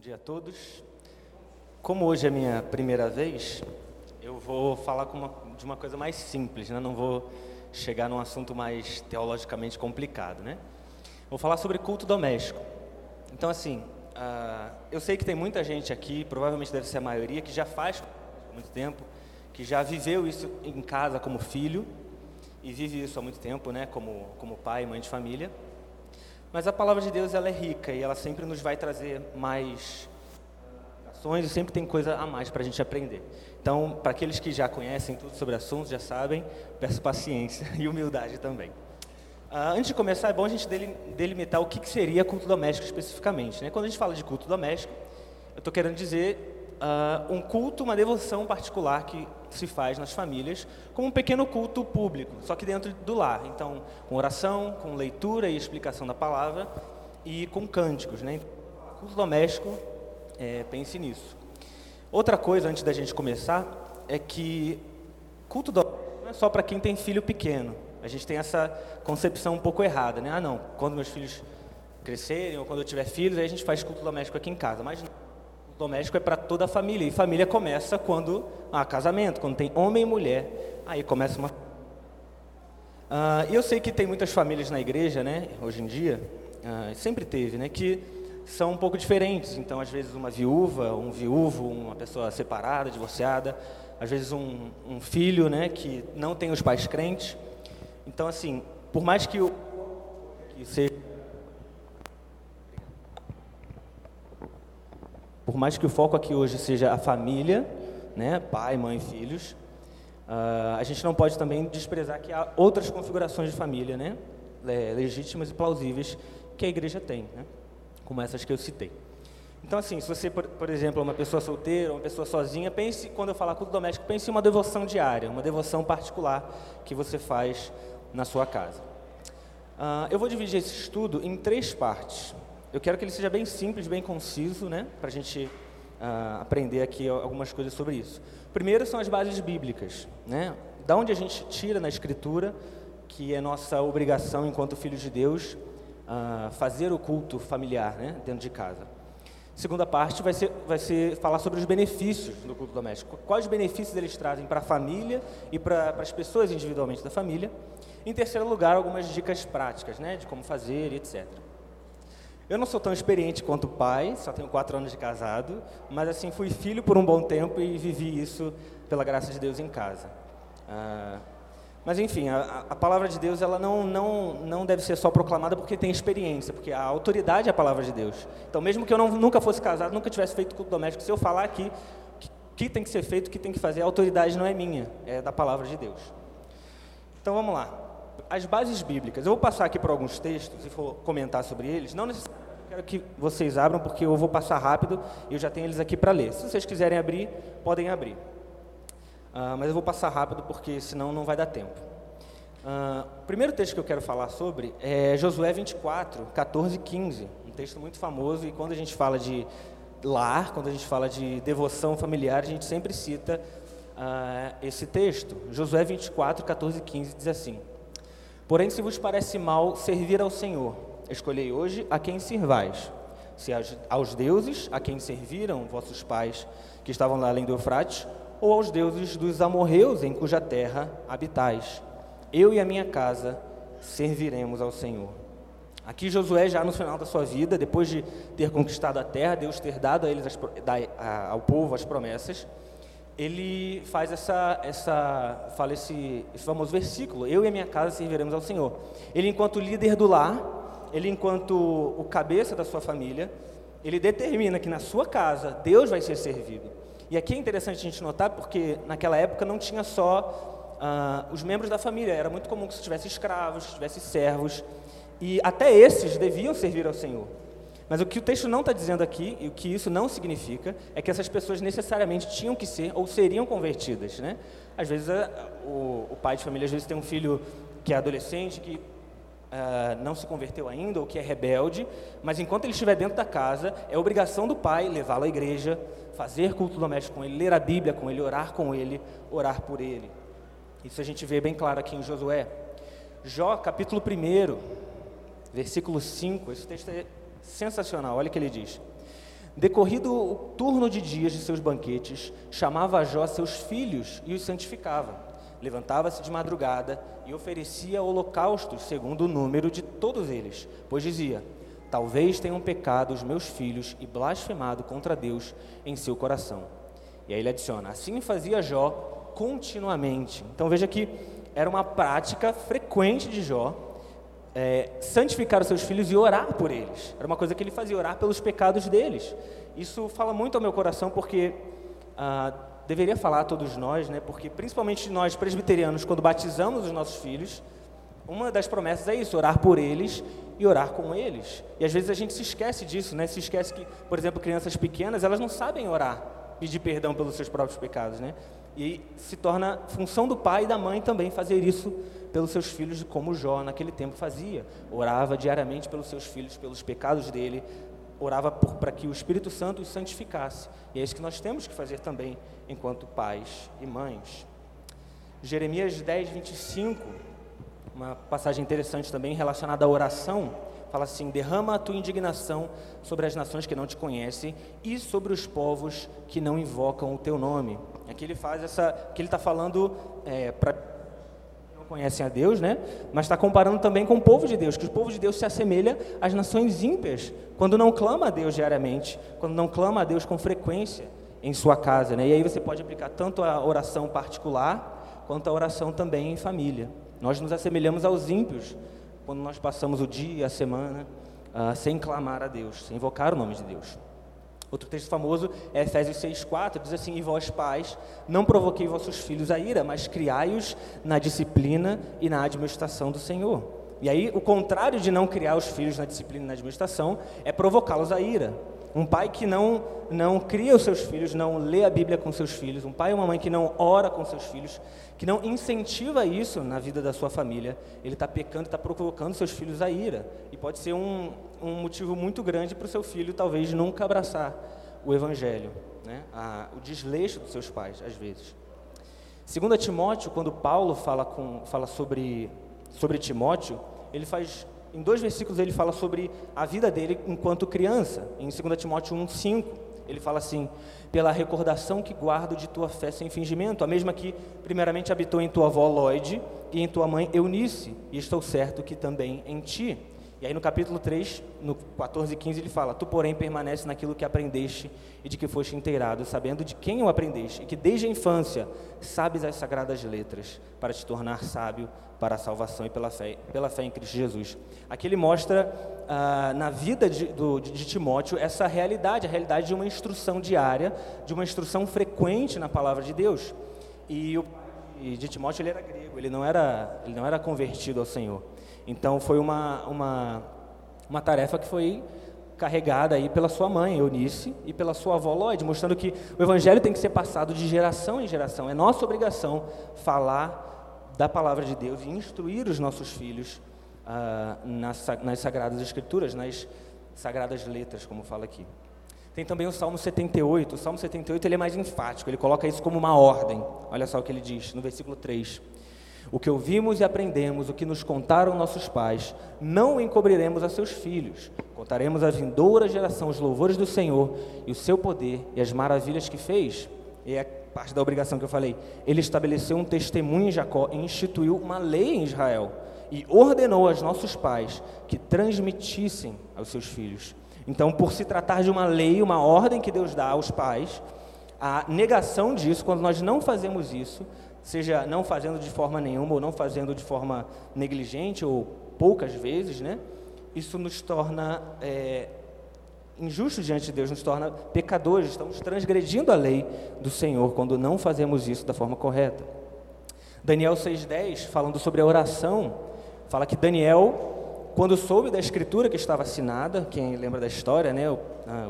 dia a todos. Como hoje é minha primeira vez, eu vou falar uma, de uma coisa mais simples, né? não vou chegar num assunto mais teologicamente complicado. Né? Vou falar sobre culto doméstico. Então, assim, uh, eu sei que tem muita gente aqui, provavelmente deve ser a maioria, que já faz muito tempo, que já viveu isso em casa como filho e vive isso há muito tempo, né? como, como pai mãe de família. Mas a palavra de Deus ela é rica e ela sempre nos vai trazer mais ações e sempre tem coisa a mais para a gente aprender. Então, para aqueles que já conhecem tudo sobre assuntos, já sabem, peço paciência e humildade também. Uh, antes de começar, é bom a gente delimitar o que, que seria culto doméstico especificamente. Né? Quando a gente fala de culto doméstico, eu estou querendo dizer uh, um culto, uma devoção particular que se faz nas famílias, como um pequeno culto público, só que dentro do lar. Então, com oração, com leitura e explicação da palavra e com cânticos. Né? Culto doméstico, é, pense nisso. Outra coisa, antes da gente começar, é que culto doméstico não é só para quem tem filho pequeno. A gente tem essa concepção um pouco errada, né? Ah, não, quando meus filhos crescerem ou quando eu tiver filhos, aí a gente faz culto doméstico aqui em casa. Mas não doméstico é para toda a família. E família começa quando há casamento, quando tem homem e mulher. Aí começa uma. Ah, eu sei que tem muitas famílias na igreja, né? Hoje em dia, ah, sempre teve, né? Que são um pouco diferentes. Então, às vezes, uma viúva, um viúvo, uma pessoa separada, divorciada. Às vezes, um, um filho, né? Que não tem os pais crentes. Então, assim, por mais que, o, que seja Por mais que o foco aqui hoje seja a família, né, pai, mãe, filhos, uh, a gente não pode também desprezar que há outras configurações de família, né, legítimas e plausíveis que a igreja tem, né, como essas que eu citei. Então, assim, se você, por, por, exemplo, é uma pessoa solteira, uma pessoa sozinha, pense, quando eu falar culto doméstico, pense em uma devoção diária, uma devoção particular que você faz na sua casa. Uh, eu vou dividir esse estudo em três partes. Eu quero que ele seja bem simples, bem conciso, né, para a gente uh, aprender aqui algumas coisas sobre isso. Primeiro são as bases bíblicas, né, da onde a gente tira na Escritura que é nossa obrigação enquanto filhos de Deus uh, fazer o culto familiar, né, dentro de casa. Segunda parte vai ser, vai ser falar sobre os benefícios do culto doméstico. Quais benefícios eles trazem para a família e para as pessoas individualmente da família. Em terceiro lugar, algumas dicas práticas, né, de como fazer e etc. Eu não sou tão experiente quanto pai, só tenho quatro anos de casado, mas assim fui filho por um bom tempo e vivi isso pela graça de Deus em casa. Ah, mas enfim, a, a, palavra de Deus ela não, não, não deve ser só proclamada porque tem experiência, porque a autoridade é a palavra de Deus. Então, mesmo que eu não, nunca fosse casado, nunca tivesse feito culto doméstico, se eu falar aqui que, que tem que ser feito, o que tem que fazer, a autoridade não é minha, é da palavra de Deus. Então vamos lá as bases bíblicas. Eu vou passar aqui por alguns textos e vou comentar sobre eles. Não necessariamente quero que vocês abram, porque eu vou passar rápido e eu já tenho eles aqui para ler. Se vocês quiserem abrir, podem abrir. Uh, mas eu vou passar rápido, porque senão não vai dar tempo. Uh, o primeiro texto que eu quero falar sobre é Josué 24, 14 e 15. Um texto muito famoso, e quando a gente fala de lar, quando a gente fala de devoção familiar, a gente sempre cita uh, esse texto. Josué 24, 14 e 15 diz assim: Porém, se vos parece mal servir ao Senhor, escolhei hoje a quem sirvais. Se aos deuses a quem serviram vossos pais, que estavam lá além do Eufrates, ou aos deuses dos amorreus em cuja terra habitais. Eu e a minha casa serviremos ao Senhor. Aqui Josué, já no final da sua vida, depois de ter conquistado a terra, Deus ter dado a eles as, ao povo as promessas, ele faz essa, essa fala esse, esse famoso versículo: Eu e a minha casa serviremos ao Senhor. Ele, enquanto líder do lar, ele, enquanto o cabeça da sua família, ele determina que na sua casa Deus vai ser servido. E aqui é interessante a gente notar, porque naquela época não tinha só uh, os membros da família, era muito comum que se tivesse escravos, se tivesse servos, e até esses deviam servir ao Senhor. Mas o que o texto não está dizendo aqui, e o que isso não significa, é que essas pessoas necessariamente tinham que ser ou seriam convertidas. Né? Às vezes, o, o pai de família às vezes tem um filho que é adolescente, que uh, não se converteu ainda ou que é rebelde, mas enquanto ele estiver dentro da casa, é obrigação do pai levá-lo à igreja, fazer culto doméstico com ele, ler a Bíblia com ele, orar com ele, orar por ele. Isso a gente vê bem claro aqui em Josué. Jó, capítulo 1, versículo 5, esse texto é sensacional. Olha o que ele diz: Decorrido o turno de dias de seus banquetes, chamava a Jó seus filhos e os santificava. Levantava-se de madrugada e oferecia holocaustos segundo o número de todos eles, pois dizia: Talvez tenham pecado os meus filhos e blasfemado contra Deus em seu coração. E aí ele adiciona: Assim fazia Jó continuamente. Então veja que era uma prática frequente de Jó é, santificar os seus filhos e orar por eles. Era uma coisa que ele fazia, orar pelos pecados deles. Isso fala muito ao meu coração porque ah, deveria falar a todos nós, né? Porque principalmente nós presbiterianos, quando batizamos os nossos filhos, uma das promessas é isso, orar por eles e orar com eles. E às vezes a gente se esquece disso, né? Se esquece que, por exemplo, crianças pequenas, elas não sabem orar, pedir perdão pelos seus próprios pecados, né? E se torna função do pai e da mãe também fazer isso pelos seus filhos, como Jó naquele tempo fazia. Orava diariamente pelos seus filhos, pelos pecados dele, orava para que o Espírito Santo os santificasse. E é isso que nós temos que fazer também, enquanto pais e mães. Jeremias 10, 25, uma passagem interessante também relacionada à oração, fala assim: derrama a tua indignação sobre as nações que não te conhecem e sobre os povos que não invocam o teu nome. Aqui ele faz essa, que ele está falando é, para conhecem a Deus, né? Mas está comparando também com o povo de Deus, que o povo de Deus se assemelha às nações ímpias, quando não clama a Deus diariamente, quando não clama a Deus com frequência em sua casa, né? E aí você pode aplicar tanto a oração particular quanto a oração também em família. Nós nos assemelhamos aos ímpios quando nós passamos o dia, a semana, uh, sem clamar a Deus, sem invocar o nome de Deus. Outro texto famoso é Efésios 6,4, diz assim: E vós, pais, não provoquei vossos filhos a ira, mas criai-os na disciplina e na administração do Senhor. E aí, o contrário de não criar os filhos na disciplina e na administração é provocá-los a ira. Um pai que não, não cria os seus filhos, não lê a Bíblia com seus filhos, um pai e uma mãe que não ora com seus filhos, que não incentiva isso na vida da sua família, ele está pecando, está provocando seus filhos a ira. E pode ser um, um motivo muito grande para o seu filho talvez nunca abraçar o Evangelho, né? a, o desleixo dos seus pais, às vezes. Segundo Timóteo, quando Paulo fala, com, fala sobre, sobre Timóteo, ele faz em dois versículos ele fala sobre a vida dele enquanto criança. Em 2 Timóteo 1:5, ele fala assim: "Pela recordação que guardo de tua fé sem fingimento, a mesma que primeiramente habitou em tua avó Lloyd e em tua mãe Eunice, e estou certo que também em ti." E aí no capítulo 3, no 14 e 15, ele fala: Tu, porém, permanece naquilo que aprendeste e de que foste inteirado, sabendo de quem o aprendeste, e que desde a infância sabes as sagradas letras, para te tornar sábio para a salvação e pela fé, pela fé em Cristo Jesus. Aqui ele mostra ah, na vida de, do, de Timóteo essa realidade, a realidade de uma instrução diária, de uma instrução frequente na palavra de Deus. E o e de Timóteo ele era grego, ele não era, ele não era convertido ao Senhor. Então foi uma, uma, uma tarefa que foi carregada aí pela sua mãe, Eunice, e pela sua avó Lloyd, mostrando que o evangelho tem que ser passado de geração em geração. É nossa obrigação falar da palavra de Deus e instruir os nossos filhos ah, nas, nas sagradas escrituras, nas sagradas letras, como fala aqui. Tem também o Salmo 78. O Salmo 78 ele é mais enfático, ele coloca isso como uma ordem. Olha só o que ele diz no versículo 3. O que ouvimos e aprendemos, o que nos contaram nossos pais, não encobriremos a seus filhos. Contaremos à vindoura geração os louvores do Senhor e o seu poder e as maravilhas que fez. E é parte da obrigação que eu falei. Ele estabeleceu um testemunho em Jacó e instituiu uma lei em Israel. E ordenou aos nossos pais que transmitissem aos seus filhos. Então, por se tratar de uma lei, uma ordem que Deus dá aos pais, a negação disso, quando nós não fazemos isso, seja não fazendo de forma nenhuma ou não fazendo de forma negligente ou poucas vezes, né? Isso nos torna é, diante de Deus, nos torna pecadores, estamos transgredindo a lei do Senhor quando não fazemos isso da forma correta. Daniel 6,10, falando sobre a oração, fala que Daniel, quando soube da escritura que estava assinada, quem lembra da história, né,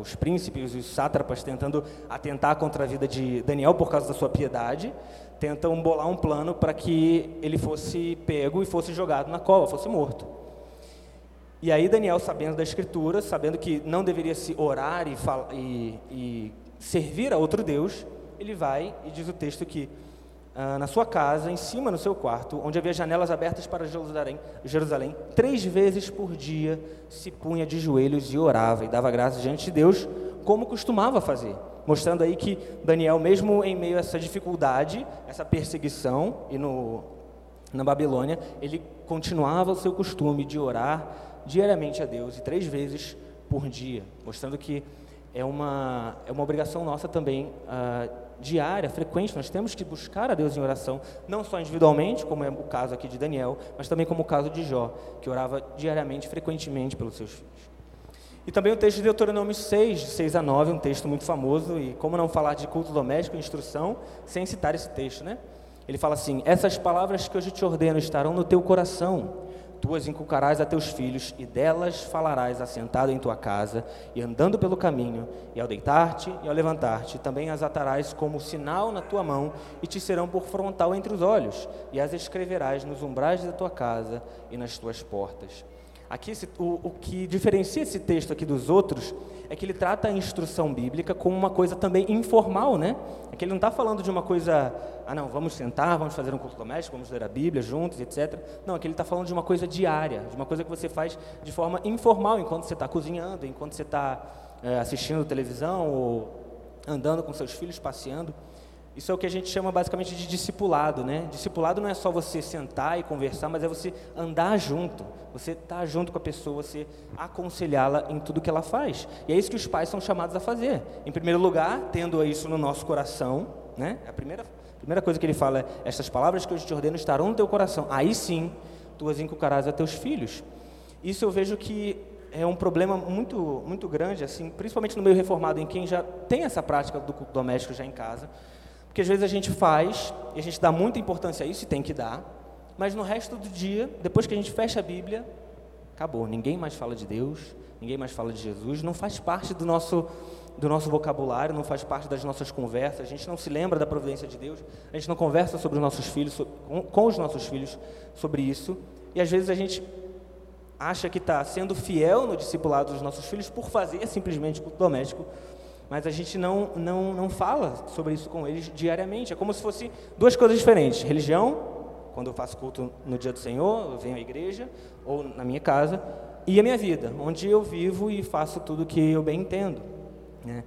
os príncipes, os sátrapas tentando atentar contra a vida de Daniel por causa da sua piedade, tentam bolar um plano para que ele fosse pego e fosse jogado na cova, fosse morto. E aí Daniel, sabendo da escritura, sabendo que não deveria se orar e, e, e servir a outro Deus, ele vai e diz o texto que ah, na sua casa, em cima no seu quarto, onde havia janelas abertas para Jerusalém, Jerusalém, três vezes por dia se punha de joelhos e orava e dava graças diante de Deus como costumava fazer, mostrando aí que Daniel, mesmo em meio a essa dificuldade, essa perseguição e no, na Babilônia, ele continuava o seu costume de orar diariamente a Deus e três vezes por dia, mostrando que é uma, é uma obrigação nossa também uh, diária, frequente. Nós temos que buscar a Deus em oração, não só individualmente, como é o caso aqui de Daniel, mas também como o caso de Jó, que orava diariamente, frequentemente pelos seus filhos. E também o texto de Deuteronômio 6, de 6 a 9, um texto muito famoso, e como não falar de culto doméstico e instrução sem citar esse texto, né? Ele fala assim: Essas palavras que hoje te ordeno estarão no teu coração Tu as inculcarás a teus filhos, e delas falarás assentado em tua casa, e andando pelo caminho, e ao deitar-te e ao levantar-te, também as atarás como sinal na tua mão, e te serão por frontal entre os olhos, e as escreverás nos umbrais da tua casa e nas tuas portas. Aqui, o, o que diferencia esse texto aqui dos outros é que ele trata a instrução bíblica como uma coisa também informal, né? É que ele não está falando de uma coisa, ah não, vamos sentar, vamos fazer um culto doméstico, vamos ler a Bíblia juntos, etc. Não, que ele está falando de uma coisa diária, de uma coisa que você faz de forma informal, enquanto você está cozinhando, enquanto você está é, assistindo televisão ou andando com seus filhos, passeando. Isso é o que a gente chama basicamente de discipulado, né? Discipulado não é só você sentar e conversar, mas é você andar junto, você estar tá junto com a pessoa, você aconselhá-la em tudo que ela faz. E é isso que os pais são chamados a fazer. Em primeiro lugar, tendo isso no nosso coração, né? A primeira, a primeira coisa que ele fala é: estas palavras que eu te ordeno estarão no teu coração. Aí sim, tu as inculcarás a teus filhos. Isso eu vejo que é um problema muito, muito grande, assim, principalmente no meio reformado, em quem já tem essa prática do culto doméstico já em casa porque às vezes a gente faz e a gente dá muita importância a isso e tem que dar, mas no resto do dia, depois que a gente fecha a Bíblia, acabou. Ninguém mais fala de Deus, ninguém mais fala de Jesus, não faz parte do nosso do nosso vocabulário, não faz parte das nossas conversas, a gente não se lembra da providência de Deus, a gente não conversa sobre os nossos filhos, com, os nossos filhos sobre isso, e às vezes a gente acha que está sendo fiel no discipulado dos nossos filhos por fazer simplesmente culto doméstico, mas a gente não, não, não fala sobre isso com eles diariamente. É como se fosse duas coisas diferentes: religião, quando eu faço culto no dia do Senhor, eu venho à igreja, ou na minha casa, e a minha vida, onde eu vivo e faço tudo que eu bem entendo. Né?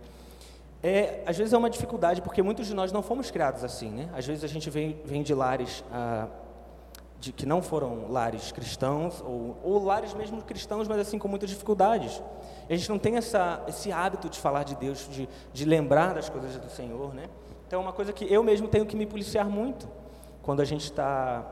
É, às vezes é uma dificuldade, porque muitos de nós não fomos criados assim. Né? Às vezes a gente vem, vem de lares. Ah, de que não foram lares cristãos, ou, ou lares mesmo cristãos, mas assim com muitas dificuldades. A gente não tem essa, esse hábito de falar de Deus, de, de lembrar das coisas do Senhor, né? Então é uma coisa que eu mesmo tenho que me policiar muito quando a gente está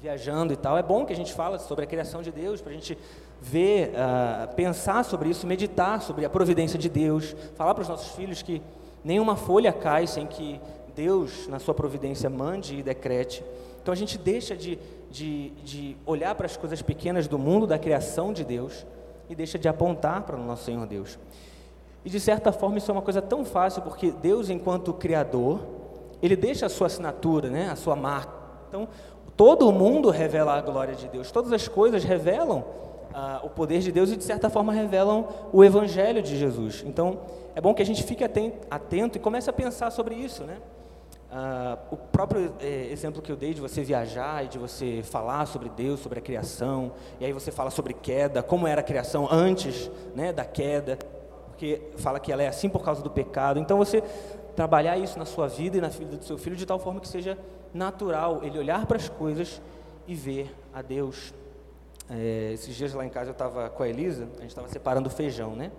viajando e tal. É bom que a gente fala sobre a criação de Deus, para a gente ver, uh, pensar sobre isso, meditar sobre a providência de Deus, falar para os nossos filhos que nenhuma folha cai sem que Deus, na sua providência, mande e decrete. Então a gente deixa de, de, de olhar para as coisas pequenas do mundo, da criação de Deus, e deixa de apontar para o nosso Senhor Deus. E de certa forma isso é uma coisa tão fácil, porque Deus, enquanto Criador, Ele deixa a sua assinatura, né, a sua marca. Então, todo o mundo revela a glória de Deus, todas as coisas revelam ah, o poder de Deus e, de certa forma, revelam o Evangelho de Jesus. Então, é bom que a gente fique atento, atento e comece a pensar sobre isso, né? Uh, o próprio eh, exemplo que eu dei de você viajar e de você falar sobre Deus, sobre a criação, e aí você fala sobre queda, como era a criação antes né, da queda, porque fala que ela é assim por causa do pecado. Então você trabalhar isso na sua vida e na vida do seu filho de tal forma que seja natural ele olhar para as coisas e ver a Deus. É, esses dias lá em casa eu estava com a Elisa, a gente estava separando feijão, né?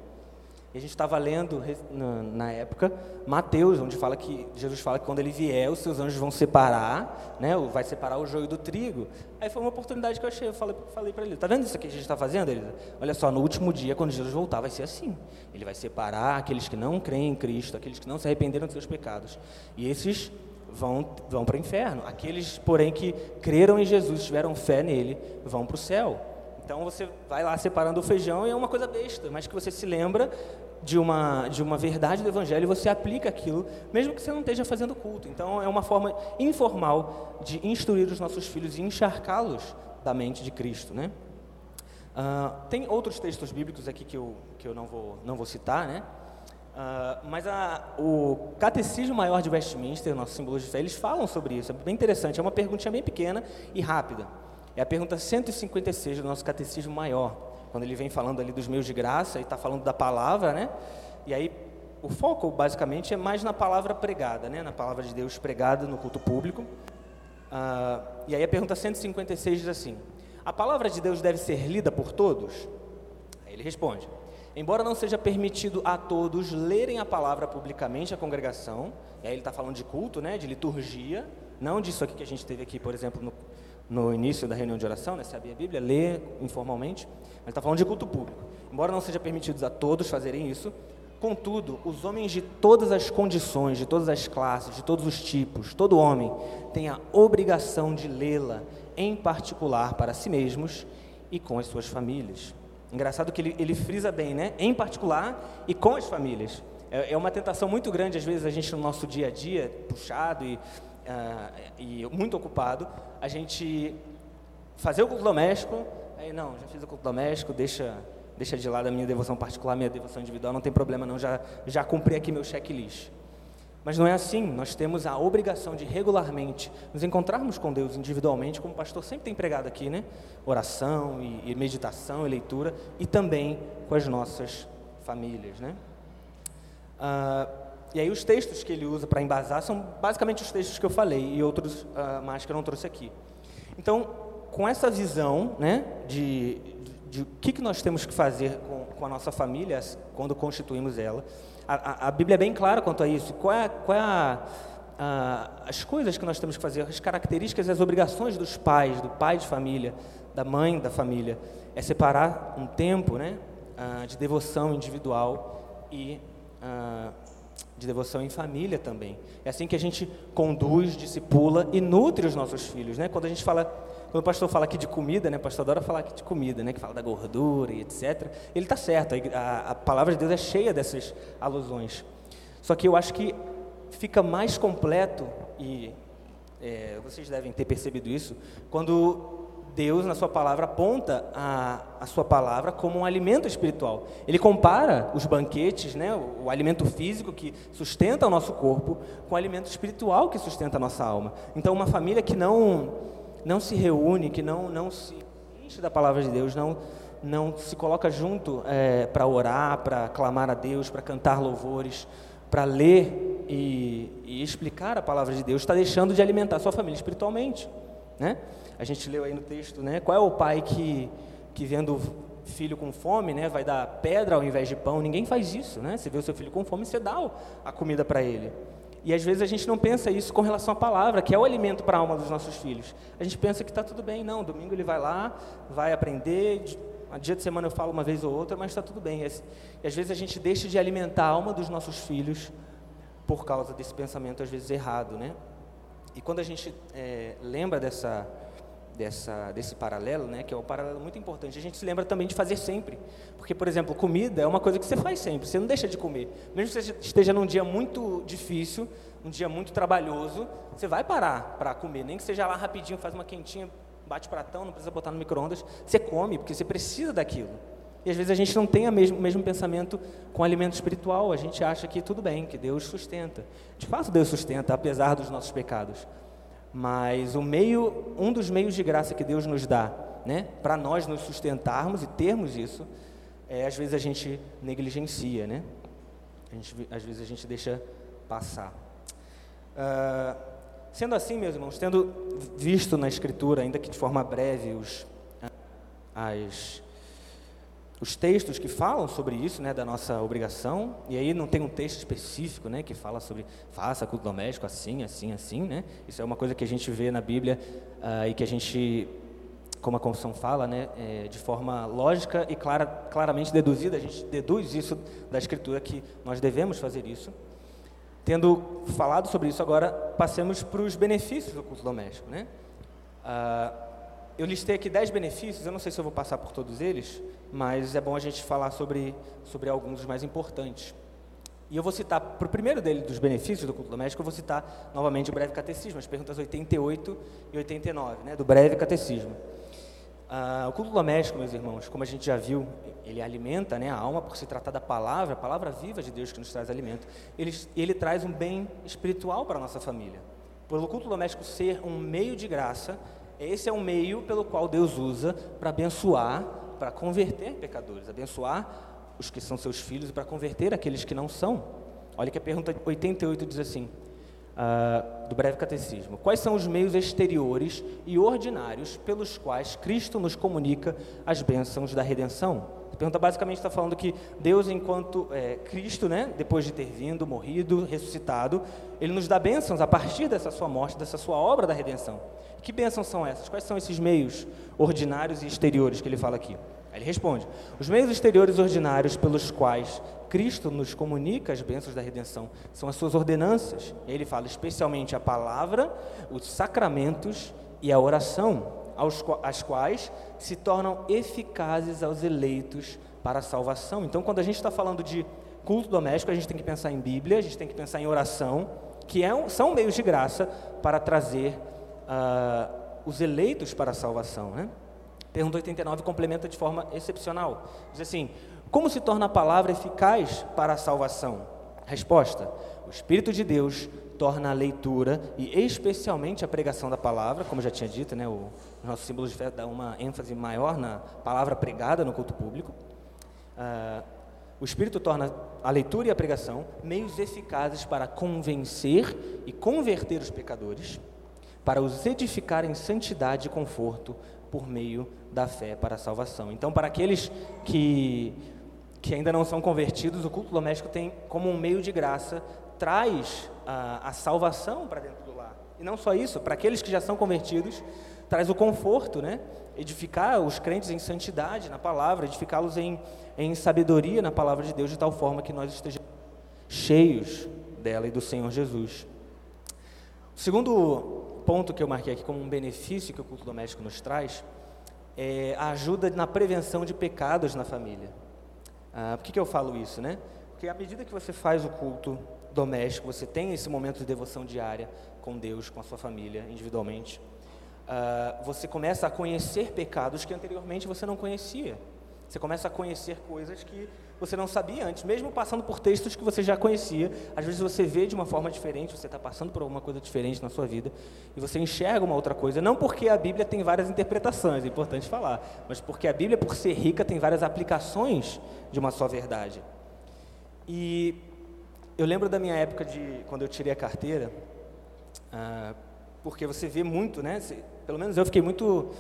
E a gente estava lendo na, época Mateus, onde fala que Jesus fala que quando ele vier, os seus anjos vão separar, né? Vai separar o joio do trigo. Aí foi uma oportunidade que eu achei, eu falei, falei para ele, tá vendo isso aqui que a gente está fazendo, Elisa? Olha só, no último dia, quando Jesus voltar, vai ser assim. Ele vai separar aqueles que não creem em Cristo, aqueles que não se arrependeram dos seus pecados. E esses vão, vão para o inferno. Aqueles, porém, que creram em Jesus, tiveram fé nele, vão para o céu. Então você vai lá separando o feijão e é uma coisa besta, mas que você se lembra de uma, de uma verdade do Evangelho e você aplica aquilo, mesmo que você não esteja fazendo culto. Então, é uma forma informal de instruir os nossos filhos e encharcá-los da mente de Cristo. Né? Uh, tem outros textos bíblicos aqui que eu, que eu não, vou, não vou citar, né? Uh, mas a, o Catecismo Maior de Westminster, nosso símbolo de fé, eles falam sobre isso. É bem interessante. É uma perguntinha bem pequena e rápida. É a pergunta 156 do nosso Catecismo Maior quando ele vem falando ali dos meios de graça e está falando da palavra, né? E aí o foco, basicamente, é mais na palavra pregada, né? na palavra de Deus pregada no culto público. Ah, e aí a pergunta 156 diz assim: A palavra de Deus deve ser lida por todos? Aí ele responde: Embora não seja permitido a todos lerem a palavra publicamente à congregação, e aí ele está falando de culto, né, de liturgia, não disso aqui que a gente teve aqui, por exemplo, no, no início da reunião de oração, né, se abrir a Bíblia, ler informalmente, mas está falando de culto público. Embora não seja permitido a todos fazerem isso, Contudo, os homens de todas as condições, de todas as classes, de todos os tipos, todo homem tem a obrigação de lê-la, em particular para si mesmos e com as suas famílias. Engraçado que ele, ele frisa bem, né? Em particular e com as famílias. É, é, uma tentação muito grande, às vezes, a gente no nosso dia a dia, puxado e, uh, e muito ocupado, a gente fazer o culto doméstico, aí não, já fiz o culto doméstico, deixa deixa de lado a minha devoção particular, minha devoção individual, não tem problema não, já, já cumpri aqui meu checklist. Mas não é assim, nós temos a obrigação de regularmente nos encontrarmos com Deus individualmente, como o pastor sempre tem pregado aqui, né? Oração e, e meditação e leitura, e também com as nossas famílias, né? Ah, e aí os textos que ele usa para embasar são basicamente os textos que eu falei e outros ah, mais que eu não trouxe aqui. Então, com essa visão, né, de, de o que, que nós temos que fazer com, com a nossa família quando constituímos ela. A, a, a, Bíblia é bem clara quanto a isso. Qual é, qual é a, as coisas que nós temos que fazer, as características e as obrigações dos pais, do pai de família, da mãe da família, é separar um tempo né, de devoção individual e de devoção em família também. É assim que a gente conduz, discipula e nutre os nossos filhos. Né? Quando a gente fala quando o pastor fala aqui de comida, né, o pastor adora falar aqui de comida, né, que fala da gordura e etc. Ele está certo, a, a palavra de Deus é cheia dessas alusões. Só que eu acho que fica mais completo, e é, vocês devem ter percebido isso, quando Deus, na sua palavra, aponta a, a sua palavra como um alimento espiritual. Ele compara os banquetes, né, o, o, alimento físico que sustenta o nosso corpo, com o alimento espiritual que sustenta a nossa alma. Então, uma família que não não se reúne, que não, não se enche da palavra de Deus, não, não se coloca junto é, para orar, para clamar a Deus, para cantar louvores, para ler e, e, explicar a palavra de Deus, está deixando de alimentar sua família espiritualmente. Né? A gente leu aí no texto, né? qual é o pai que, que vendo filho com fome, né, vai dar pedra ao invés de pão? Ninguém faz isso, né? Você vê o seu filho com fome, você dá a comida para ele. E às vezes a gente não pensa isso com relação à palavra, que é o alimento para a alma dos nossos filhos. A gente pensa que está tudo bem, não, domingo ele vai lá, vai aprender, dia de semana eu falo uma vez ou outra, mas está tudo bem. E às vezes a gente deixa de alimentar a alma dos nossos filhos por causa desse pensamento, às vezes errado, né? E quando a gente é, lembra dessa, dessa, desse paralelo, né, que é um paralelo muito importante. A gente se lembra também de fazer sempre. Porque, por exemplo, comida é uma coisa que você faz sempre, você não deixa de comer. Mesmo que você esteja num dia muito difícil, um dia muito trabalhoso, você vai parar para comer, nem que seja lá rapidinho, faz uma quentinha, bate pratão, não precisa botar no micro-ondas, você come, porque você precisa daquilo. E às vezes a gente não tem o mesmo, mesmo pensamento com alimento espiritual, a gente acha que tudo bem, que Deus sustenta. De fato, Deus sustenta, apesar dos nossos pecados. Mas o meio, um dos meios de graça que Deus nos dá, né, para nós nos sustentarmos e termos isso, é, às vezes a gente negligencia, né? A gente, às vezes a gente deixa passar. Uh, sendo assim, meus irmãos, tendo visto na Escritura, ainda que de forma breve, os, as, os textos que falam sobre isso, né, da nossa obrigação, e aí não tem um texto específico, né, que fala sobre faça culto doméstico assim, assim, assim, né? Isso é uma coisa que a gente vê na Bíblia uh, e que a gente, como a confissão fala, né, é, de forma lógica e clara, claramente deduzida, a gente deduz isso da Escritura que nós devemos fazer isso. Tendo falado sobre isso agora, passemos para os benefícios do culto doméstico, né? Uh, eu listei aqui dez benefícios, eu não sei se eu vou passar por todos eles, mas é bom a gente falar sobre, sobre alguns dos mais importantes. E eu vou citar, para o primeiro dele, dos benefícios do culto doméstico, eu vou citar novamente o breve catecismo, as perguntas 88 e 89, né, do breve catecismo. Ah, o culto doméstico, meus irmãos, como a gente já viu, ele alimenta né, a alma por se tratar da palavra, a palavra viva de Deus que nos traz alimento. Ele, ele traz um bem espiritual para a nossa família. Pelo culto doméstico ser um meio de graça, esse é um meio pelo qual Deus usa para abençoar para converter pecadores, abençoar os que são seus filhos e para converter aqueles que não são. Olha que a pergunta 88 diz assim, uh, do breve catecismo: Quais são os meios exteriores e ordinários pelos quais Cristo nos comunica as bênçãos da redenção? A pergunta basicamente está falando que Deus, enquanto é, Cristo, né, depois de ter vindo, morrido, ressuscitado, Ele nos dá bênçãos a partir dessa sua morte, dessa sua obra da redenção. Que bênçãos são essas? Quais são esses meios ordinários e exteriores que ele fala aqui? Aí ele responde: Os meios exteriores ordinários pelos quais Cristo nos comunica as bênçãos da redenção são as suas ordenanças. E ele fala especialmente a palavra, os sacramentos e a oração aos, as quais se tornam eficazes aos eleitos para a salvação. Então, quando a gente está falando de culto doméstico, a gente tem que pensar em Bíblia, a gente tem que pensar em oração, que é, são meios de graça para trazer uh, os eleitos para a salvação. Né? Pergunta 89 complementa de forma excepcional. Diz assim: Como se torna a palavra eficaz para a salvação? Resposta: O Espírito de Deus torna a leitura e especialmente a pregação da palavra, como já tinha dito, né, o nosso símbolo de fé dá uma ênfase maior na palavra pregada no culto público. Uh, o Espírito torna a leitura e a pregação meios eficazes para convencer e converter os pecadores, para os edificar em santidade e conforto por meio da fé para a salvação. Então, para aqueles que, que ainda não são convertidos, o culto doméstico tem como um meio de graça traz a, a salvação para dentro do lar. E não só isso, para aqueles que já são convertidos, traz o conforto, né? Edificar os crentes em santidade na palavra, edificá-los em, em sabedoria na palavra de Deus, de tal forma que nós estejamos cheios dela e do Senhor Jesus. O segundo ponto que eu marquei aqui como um benefício que o culto doméstico nos traz é a ajuda na prevenção de pecados na família. Ah, por que, que eu falo isso, né? Porque à medida que você faz o culto doméstico, você tem esse momento de devoção diária com Deus, com a sua família, individualmente, uh, você começa a conhecer pecados que anteriormente você não conhecia. Você começa a conhecer coisas que você não sabia antes, mesmo passando por textos que você já conhecia. Às vezes você vê de uma forma diferente, você está passando por alguma coisa diferente na sua vida e você enxerga uma outra coisa. Não porque a Bíblia tem várias interpretações, é importante falar, mas porque a Bíblia, por ser rica, tem várias aplicações de uma só verdade. E eu lembro da minha época de quando eu tirei a carteira, ah, porque você vê muito, né? pelo menos eu fiquei muito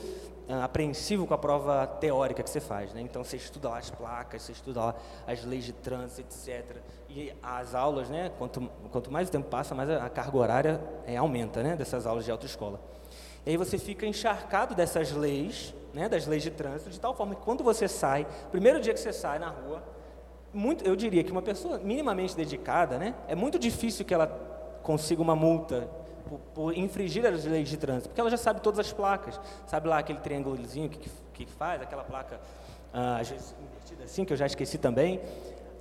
ah, apreensivo com a prova teórica que você faz, né? Então você estuda lá as placas, você estuda lá as leis de trânsito, etc. E as aulas, né? Quanto, quanto mais o tempo passa, mais a, a carga horária é, aumenta, né? Dessas aulas de autoescola. E aí você fica encharcado dessas leis, né? Das leis de trânsito, de tal forma que quando você sai, primeiro dia que você sai na rua muito, eu diria que uma pessoa minimamente dedicada, né, é muito difícil que ela consiga uma multa por, por, infringir as leis de trânsito, porque ela já sabe todas as placas, sabe lá aquele triângulozinho que, que, faz, aquela placa ah, às vezes invertida assim, que eu já esqueci também,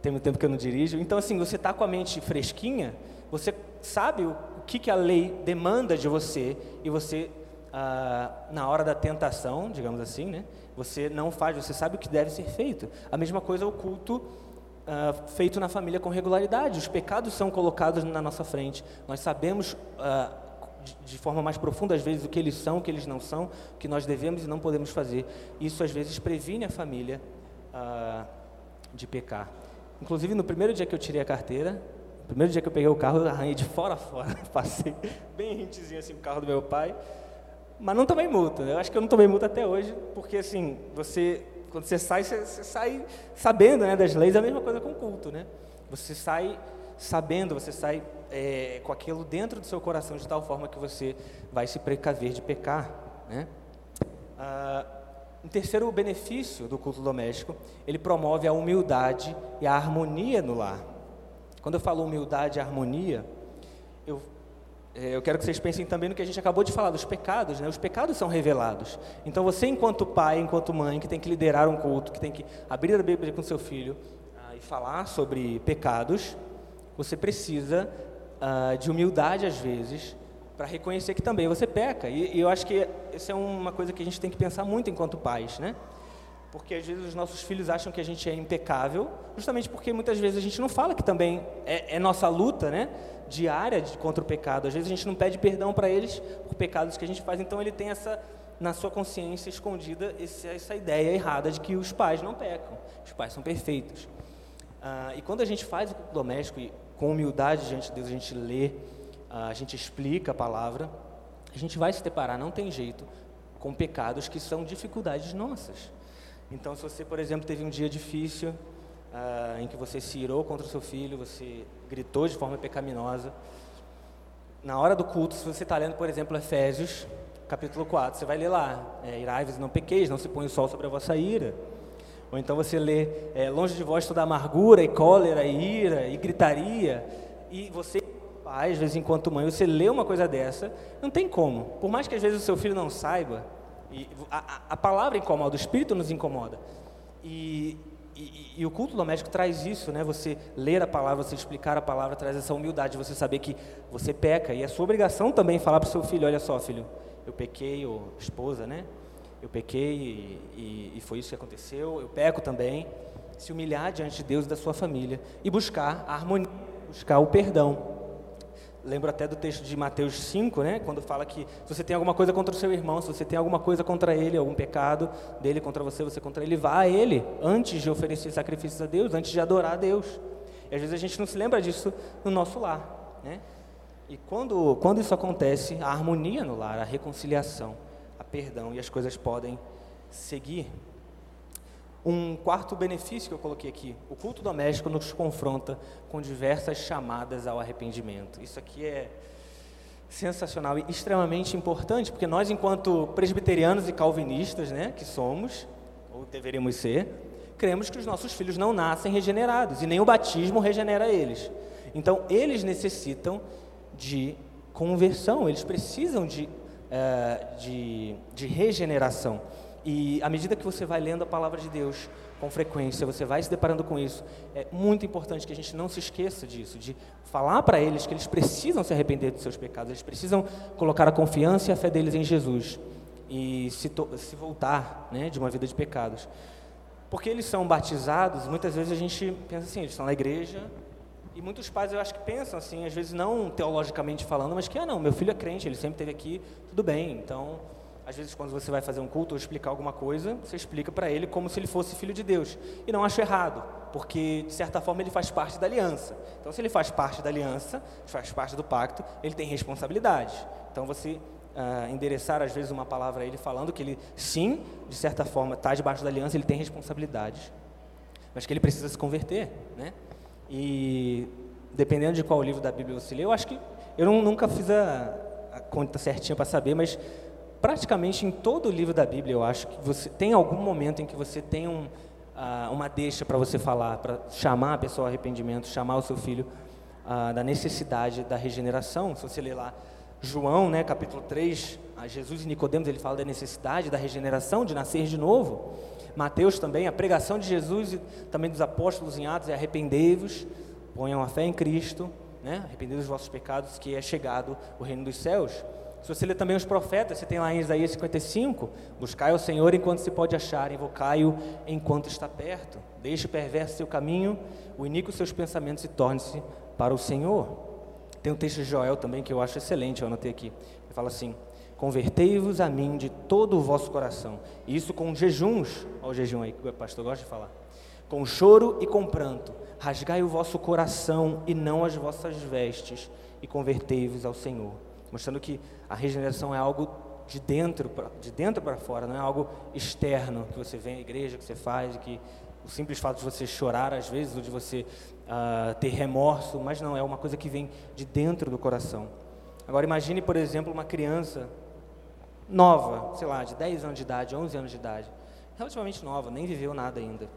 tem muito tempo que eu não dirijo. Então, assim, você está com a mente fresquinha, você sabe o, que, que a lei demanda de você, e você, ah, na hora da tentação, digamos assim, né, você não faz, você sabe o que deve ser feito. A mesma coisa o culto uh, feito na família com regularidade. Os pecados são colocados na nossa frente. Nós sabemos uh, de, forma mais profunda, às vezes, o que eles são, o que eles não são, o que nós devemos e não podemos fazer. Isso, às vezes, previne a família uh, de pecar. Inclusive, no primeiro dia que eu tirei a carteira, no primeiro dia que eu peguei o carro, eu arranhei de fora a fora. Passei bem rentezinho assim o carro do meu pai. Mas não tomei multa. Eu acho que eu não tomei multa até hoje, porque assim, você quando você sai, você, você sai sabendo né, das leis, é a mesma coisa com o culto, né? Você sai sabendo, você sai é, com aquilo dentro do seu coração de tal forma que você vai se precaver de pecar, né? Ah, um terceiro benefício do culto doméstico, ele promove a humildade e a harmonia no lar. Quando eu falo humildade e harmonia, eu eu quero que vocês pensem também no que a gente acabou de falar, dos pecados, né? Os pecados são revelados. Então você, enquanto pai, enquanto mãe, que tem que liderar um culto, que tem que abrir a Bíblia com seu filho ah, e falar sobre pecados, você precisa ah, de humildade às vezes para reconhecer que também você peca. E, e eu acho que essa é uma coisa que a gente tem que pensar muito enquanto pais, né? Porque às vezes os nossos filhos acham que a gente é impecável, justamente porque muitas vezes a gente não fala que também é, é nossa luta, né, diária de, contra o pecado. Às vezes a gente não pede perdão para eles por pecados que a gente faz, então ele tem essa na sua consciência escondida esse, essa ideia errada de que os pais não pecam, os pais são perfeitos. Ah, e quando a gente faz o doméstico, e com humildade diante de Deus, a gente lê, a gente explica a palavra, a gente vai se deparar, não tem jeito, com pecados que são dificuldades nossas. Então, se você, por exemplo, teve um dia difícil, uh, em que você se irou contra o seu filho, você gritou de forma pecaminosa, na hora do culto, se você está lendo, por exemplo, Efésios, capítulo 4, você vai ler lá, é, irai-vos não pequeis, não se põe o sol sobre a vossa ira. Ou então você lê, é, longe de vós toda amargura e cólera e ira e gritaria, e você, às vezes enquanto mãe, você lê uma coisa dessa, não tem como. Por mais que às vezes o seu filho não saiba, e a, a palavra incomoda, o espírito nos incomoda. E, e, e, o culto doméstico traz isso, né? Você ler a palavra, você explicar a palavra, traz essa humildade, você saber que você peca. E é sua obrigação também falar para o seu filho: olha só, filho, eu pequei, ou esposa, né? Eu pequei e, e, e foi isso que aconteceu. Eu peco também. Se humilhar diante de Deus e da sua família e buscar a harmonia, buscar o perdão. Lembro até do texto de Mateus 5, né, quando fala que se você tem alguma coisa contra o seu irmão, se você tem alguma coisa contra ele, algum pecado dele contra você, você contra ele, vá a ele antes de oferecer sacrifícios a Deus, antes de adorar a Deus. E às vezes a gente não se lembra disso no nosso lar, né? E quando, quando isso acontece, a harmonia no lar, a reconciliação, a perdão e as coisas podem seguir. Um quarto benefício que eu coloquei aqui: o culto doméstico nos confronta com diversas chamadas ao arrependimento. Isso aqui é sensacional e extremamente importante, porque nós, enquanto presbiterianos e calvinistas, né, que somos, ou deveríamos ser, cremos que os nossos filhos não nascem regenerados e nem o batismo regenera eles. Então, eles necessitam de conversão, eles precisam de, uh, de, de regeneração. E à medida que você vai lendo a palavra de Deus com frequência, você vai se deparando com isso, é muito importante que a gente não se esqueça disso, de falar para eles que eles precisam se arrepender dos seus pecados, eles precisam colocar a confiança e a fé deles em Jesus e se, se voltar né, de uma vida de pecados. Porque eles são batizados, muitas vezes a gente pensa assim, eles estão na igreja, e muitos pais eu acho que pensam assim, às vezes não teologicamente falando, mas que, ah não, meu filho é crente, ele sempre esteve aqui, tudo bem, então às vezes, quando você vai fazer um culto ou explicar alguma coisa, você explica para ele como se ele fosse filho de Deus. E não acho errado, porque, de certa forma, ele faz parte da aliança. Então, se ele faz parte da aliança, faz parte do pacto, ele tem responsabilidade. Então, você uh, endereçar, às vezes, uma palavra a ele falando que ele, sim, de certa forma, está debaixo da aliança, ele tem responsabilidade. Mas que ele precisa se converter, né? E, dependendo de qual livro da Bíblia você lê, eu acho que... Eu nunca fiz a, a conta certinha para saber, mas praticamente em todo o livro da Bíblia, eu acho que você tem algum momento em que você tem um, uh, uma deixa para você falar, para chamar a pessoa ao arrependimento, chamar o seu filho uh, da necessidade da regeneração. Se você ler lá João, né, capítulo 3, a Jesus e Nicodemos, ele fala da necessidade da regeneração, de nascer de novo. Mateus também, a pregação de Jesus e também dos apóstolos em Atos é arrependei-vos, ponham a fé em Cristo, né, arrependei-vos dos vossos pecados, que é chegado o reino dos céus. Se você ler também os profetas, você tem lá em Isaías 55, buscai o Senhor enquanto se pode achar, invocai-o enquanto está perto. Deixe o perverso seu caminho, o iníquo seus pensamentos e torne-se para o Senhor. Tem um texto de Joel também que eu acho excelente, eu anotei aqui. Ele fala assim: Convertei-vos a mim de todo o vosso coração. Isso com jejuns, olha o jejum aí que o pastor gosta de falar. Com choro e com pranto. Rasgai o vosso coração e não as vossas vestes, e convertei-vos ao Senhor mostrando que a regeneração é algo de dentro de dentro para fora, não é algo externo que você vem à igreja, que você faz, que o simples fato de você chorar às vezes ou de você uh, ter remorso, mas não é uma coisa que vem de dentro do coração. Agora imagine, por exemplo, uma criança nova, sei lá, de 10 anos de idade, 11 anos de idade, relativamente nova, nem viveu nada ainda.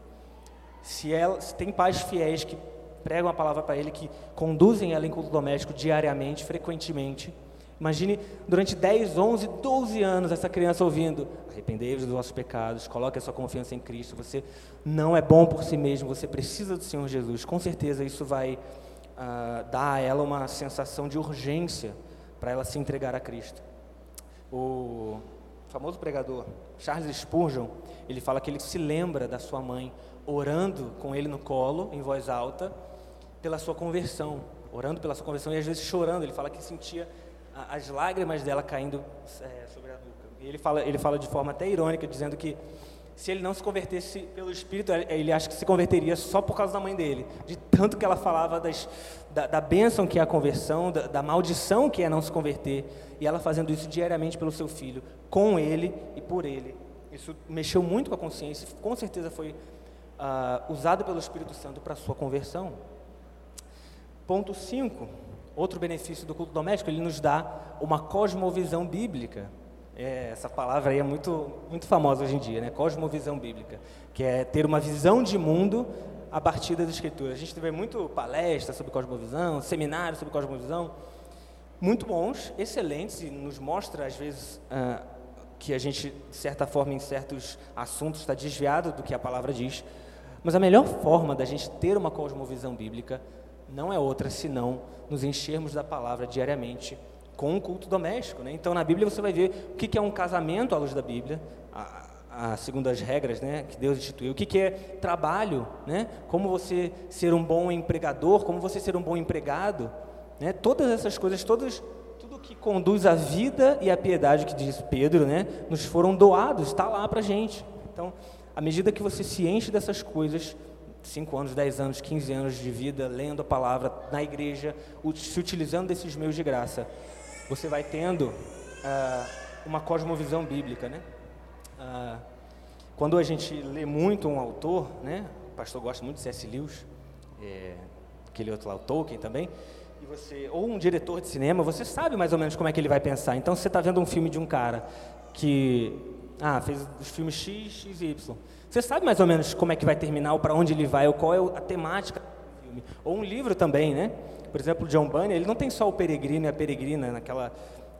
Se ela, se tem pais fiéis que pregam a palavra para ele, que conduzem ela em culto doméstico diariamente, frequentemente, Imagine durante 10, 11, 12 anos essa criança ouvindo: arrependei-vos dos vossos pecados, coloque a sua confiança em Cristo. Você não é bom por si mesmo, você precisa do Senhor Jesus. Com certeza isso vai uh, dar a ela uma sensação de urgência para ela se entregar a Cristo. O famoso pregador Charles Spurgeon, ele fala que ele se lembra da sua mãe orando com ele no colo, em voz alta, pela sua conversão, orando pela sua conversão e às vezes chorando. Ele fala que sentia as lágrimas dela caindo é, sobre a nuca. E ele fala, ele fala de forma até irônica, dizendo que se ele não se convertesse pelo Espírito, ele acha que se converteria só por causa da mãe dele, de tanto que ela falava das, da, da bênção que é a conversão, da, da maldição que é não se converter, e ela fazendo isso diariamente pelo seu filho, com ele e por ele. Isso mexeu muito com a consciência, com certeza foi uh, usado pelo Espírito Santo para sua conversão. Ponto 5, outro benefício do culto doméstico, ele nos dá uma cosmovisão bíblica. É, essa palavra aí é muito, muito famosa hoje em dia, né? Cosmovisão bíblica, que é ter uma visão de mundo a partir das escrituras. A gente teve muito palestra sobre cosmovisão, seminários sobre cosmovisão, muito bons, excelentes, e nos mostra às vezes ah, que a gente, de certa forma, em certos assuntos está desviado do que a palavra diz. Mas a melhor forma da gente ter uma cosmovisão bíblica não é outra senão nos enchermos da palavra diariamente com o culto doméstico. Né? Então, na Bíblia você vai ver o que é um casamento à luz da Bíblia, a, a, segundo as regras né, que Deus instituiu. O que é trabalho, né? como você ser um bom empregador, como você ser um bom empregado. Né? Todas essas coisas, todas, tudo que conduz à vida e à piedade, que diz Pedro, né, nos foram doados, está lá para a gente. Então, à medida que você se enche dessas coisas, 5 anos, 10 anos, 15 anos de vida, lendo a palavra na igreja, se utilizando desses meios de graça, você vai tendo ah, uma cosmovisão bíblica, né? Ah, quando a gente lê muito um autor, né? O pastor gosta muito de C.S. Lewis, é, aquele outro lá, o Tolkien também, e você, ou um diretor de cinema, você sabe mais ou menos como é que ele vai pensar. Então, você está vendo um filme de um cara que ah, fez os filmes X, X e Y. Você sabe mais ou menos como é que vai terminar, ou para onde ele vai, ou qual é a temática do filme. Ou um livro também, né? Por exemplo, John Bunyan, ele não tem só o Peregrino e a Peregrina naquela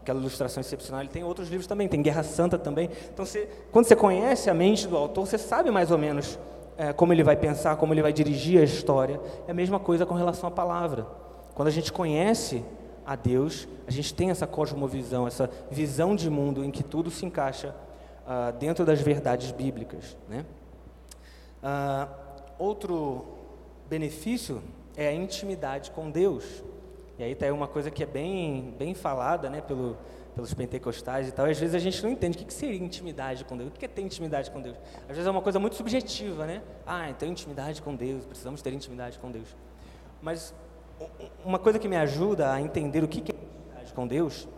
aquela ilustração excepcional, ele tem outros livros também, tem Guerra Santa também. Então, você, quando você conhece a mente do autor, você sabe mais ou menos é, como ele vai pensar, como ele vai dirigir a história. É a mesma coisa com relação à palavra. Quando a gente conhece a Deus, a gente tem essa cosmovisão, essa visão de mundo em que tudo se encaixa uh, dentro das verdades bíblicas. Né? Uh, outro benefício é a intimidade com Deus. E aí está uma coisa que é bem, bem falada né, pelo, pelos pentecostais e tal. Às vezes a gente não entende o que, seria intimidade com Deus. O que é ter intimidade com Deus? Às vezes é uma coisa muito subjetiva, né? Ah, então intimidade com Deus, precisamos ter intimidade com Deus. Mas uma coisa que me ajuda a entender o que é intimidade com Deus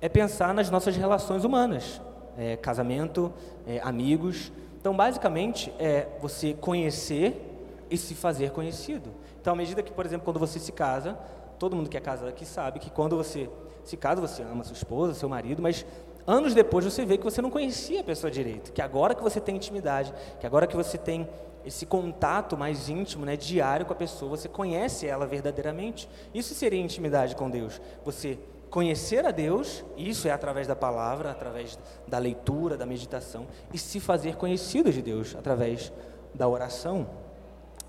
é pensar nas nossas relações humanas. É, casamento, é, amigos. Então, basicamente, é você conhecer e se fazer conhecido. Então, à medida que, por exemplo, quando você se casa, todo mundo que é casado aqui sabe que quando você se casa, você ama sua esposa, seu marido, mas anos depois você vê que você não conhecia a pessoa direito, que agora que você tem intimidade, que agora que você tem esse contato mais íntimo, né, diário com a pessoa, você conhece ela verdadeiramente. Isso seria intimidade com Deus. Você conhecer a Deus, isso é através da palavra, através da leitura, da meditação, e se fazer conhecido de Deus através da oração.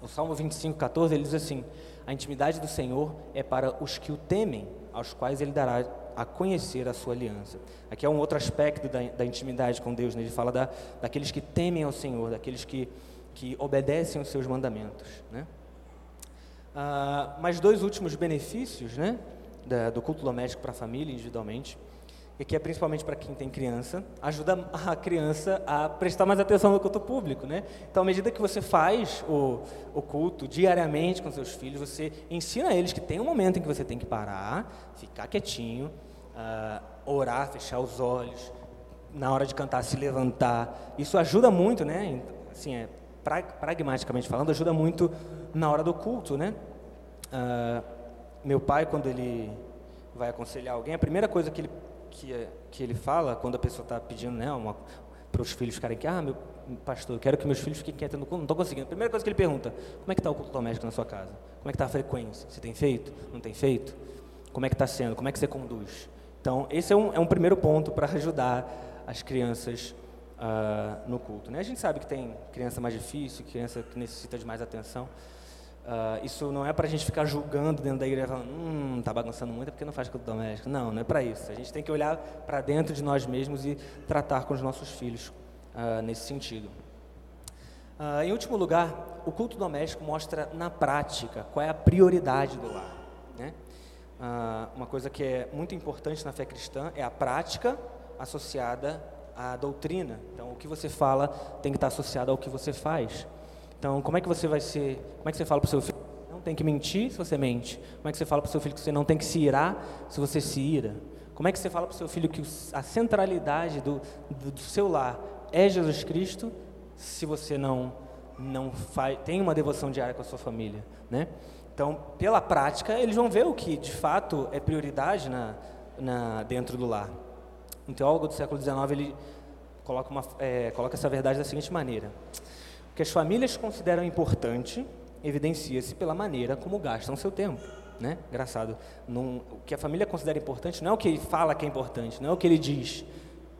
O Salmo 25, 14, ele diz assim: A intimidade do Senhor é para os que o temem, aos quais ele dará a conhecer a sua aliança. Aqui é um outro aspecto da, da intimidade com Deus, né? ele fala da, daqueles que temem ao Senhor, daqueles que, que obedecem os seus mandamentos. Né? Ah, mas dois últimos benefícios né? Da, do culto doméstico para a família, individualmente e que é principalmente para quem tem criança, ajuda a criança a prestar mais atenção no culto público, né? Então, à medida que você faz o, o culto diariamente com seus filhos, você ensina eles que tem um momento em que você tem que parar, ficar quietinho, uh, orar, fechar os olhos, na hora de cantar, se levantar. Isso ajuda muito, né? Assim, é, pra, pragmaticamente falando, ajuda muito na hora do culto, né? Uh, meu pai, quando ele vai aconselhar alguém, a primeira coisa que ele que, que ele fala, quando a pessoa está pedindo né, para os filhos ficarem aqui, ah, meu pastor, eu quero que meus filhos fiquem quietos no culto, não estou conseguindo. A primeira coisa que ele pergunta, como é que está o culto doméstico na sua casa? Como é que está a frequência? Você tem feito? Não tem feito? Como é que está sendo? Como é que você conduz? Então, esse é um, é um primeiro ponto para ajudar as crianças uh, no culto. Né? A gente sabe que tem criança mais difícil, criança que necessita de mais atenção, Uh, isso não é para a gente ficar julgando dentro da igreja, falando, hum, está bagunçando muito é porque não faz culto doméstico. Não, não é para isso. A gente tem que olhar para dentro de nós mesmos e tratar com os nossos filhos uh, nesse sentido. Uh, em último lugar, o culto doméstico mostra na prática qual é a prioridade do lar. Né? uma coisa que é muito importante na fé cristã é a prática associada a doutrina. Então, o que você fala tem que estar associado ao que você faz. Então, como é que você vai ser, como é que você fala para o seu filho não tem que mentir se você mente? Como é que você fala para o seu filho que você não tem que se irar se você se ira? Como é que você fala para o seu filho que a centralidade do, do, do seu lar é Jesus Cristo se você não não faz, tem uma devoção diária com a sua família, né? Então, pela prática, eles vão ver o que de fato é prioridade na, na dentro do lar. Um teólogo do século XIX ele coloca, uma, é, coloca essa verdade da seguinte maneira: que as famílias consideram importante evidencia-se pela maneira como gastam seu tempo. Né? Engraçado. Num, o que a família considera importante não é o que ele fala que é importante, não é o que ele diz,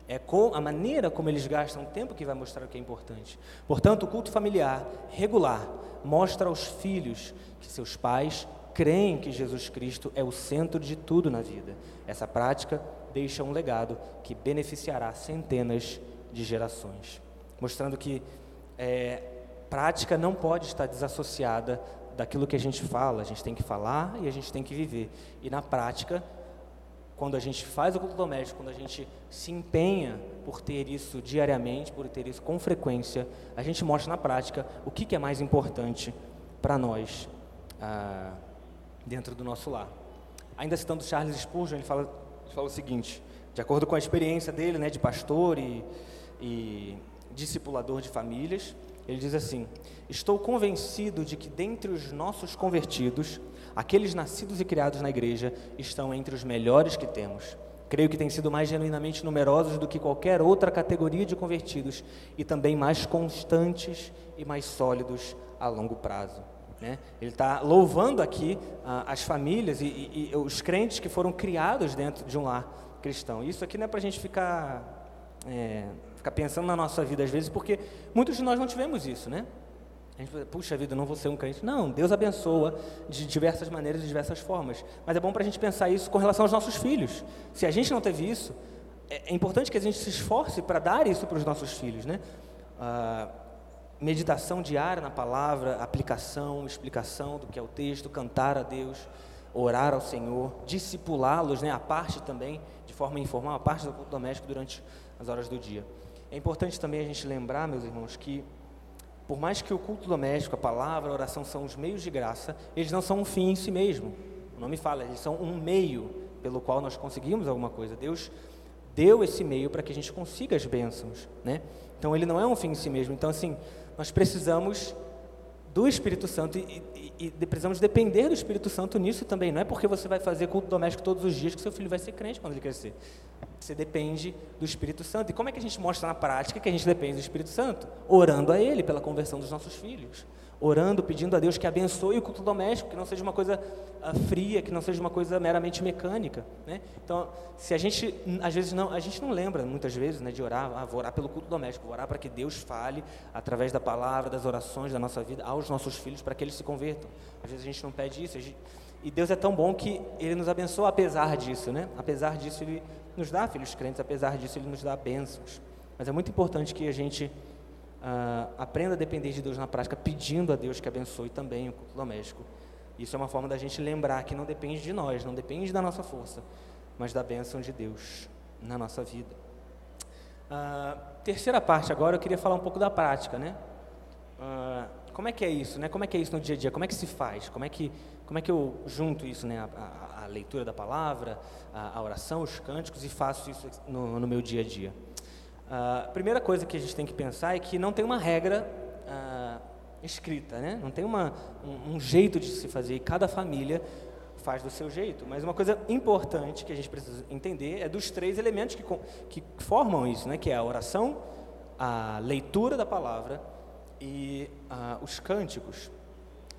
é com a maneira como eles gastam tempo que vai mostrar o que é importante. Portanto, o culto familiar regular mostra aos filhos que seus pais creem que Jesus Cristo é o centro de tudo na vida. Essa prática deixa um legado que beneficiará centenas de gerações, mostrando que é, prática não pode estar desassociada daquilo que a gente fala. A gente tem que falar e a gente tem que viver. E na prática, quando a gente faz o culto doméstico, quando a gente se empenha por ter isso diariamente, por ter isso com frequência, a gente mostra na prática o que, que é mais importante para nós ah, dentro do nosso lar. Ainda citando Charles Spurgeon, ele fala, ele fala o seguinte: de acordo com a experiência dele, né, de pastor e, e discipulador de famílias, ele diz assim: Estou convencido de que dentre os nossos convertidos Aqueles nascidos e criados na igreja estão entre os melhores que temos. Creio que têm sido mais genuinamente numerosos do que qualquer outra categoria de convertidos e também mais constantes e mais sólidos a longo prazo. Né? Ele está louvando aqui ah, as famílias e, e, e, os crentes que foram criados dentro de um lar cristão. Isso aqui não é para a gente ficar, é, ficar pensando na nossa vida às vezes, porque muitos de nós não tivemos isso, né? A gente, puxa vida, não vou ser um crente. Não, Deus abençoa de diversas maneiras, de diversas formas. Mas é bom para a gente pensar isso com relação aos nossos filhos. Se a gente não teve isso, é, é importante que a gente se esforce para dar isso para os nossos filhos, né? Ah, meditação diária na palavra, aplicação, explicação do que é o texto, cantar a Deus, orar ao Senhor, discipulá-los, né? A parte também, de forma informal, a parte do culto doméstico durante as horas do dia. É importante também a gente lembrar, meus irmãos, que por mais que o culto doméstico, a palavra, a oração são os meios de graça, eles não são um fim em si mesmo. O nome fala, eles são um meio pelo qual nós conseguimos alguma coisa. Deus deu esse meio para que a gente consiga as bênçãos, né? Então ele não é um fim em si mesmo. Então assim, nós precisamos do Espírito Santo e, e, e, precisamos depender do Espírito Santo nisso também. Não é porque você vai fazer culto doméstico todos os dias que seu filho vai ser crente quando ele crescer. Você depende do Espírito Santo. E como é que a gente mostra na prática que a gente depende do Espírito Santo? Orando a Ele pela conversão dos nossos filhos orando, pedindo a Deus que abençoe o culto doméstico, que não seja uma coisa uh, fria, que não seja uma coisa meramente mecânica, né? Então, se a gente, às vezes não, a gente não lembra muitas vezes, né, de orar, ah, vou orar pelo culto doméstico, vou orar para que Deus fale através da palavra, das orações da nossa vida aos nossos filhos para que eles se convertam. Às vezes a gente não pede isso, gente, e Deus é tão bom que Ele nos abençoa apesar disso, né? Apesar disso Ele nos dá filhos crentes, apesar disso Ele nos dá bênçãos. Mas é muito importante que a gente Uh, aprenda a depender de Deus na prática, pedindo a Deus que abençoe também o culto doméstico. Isso é uma forma da gente lembrar que não depende de nós, não depende da nossa força, mas da bênção de Deus na nossa vida. Uh, terceira parte agora, eu queria falar um pouco da prática, né? Uh, como é que é isso, né? Como é que é isso no dia a dia? Como é que se faz? Como é que, como é que eu junto isso, né? A, a, a leitura da palavra, a, a, oração, os cânticos e faço isso no, no meu dia a dia? A primeira coisa que a gente tem que pensar é que não tem uma regra uh, escrita, né? não tem uma, um, um, jeito de se fazer, e cada família faz do seu jeito. Mas uma coisa importante que a gente precisa entender é dos três elementos que, que formam isso, né? que é a oração, a leitura da palavra e uh, os cânticos.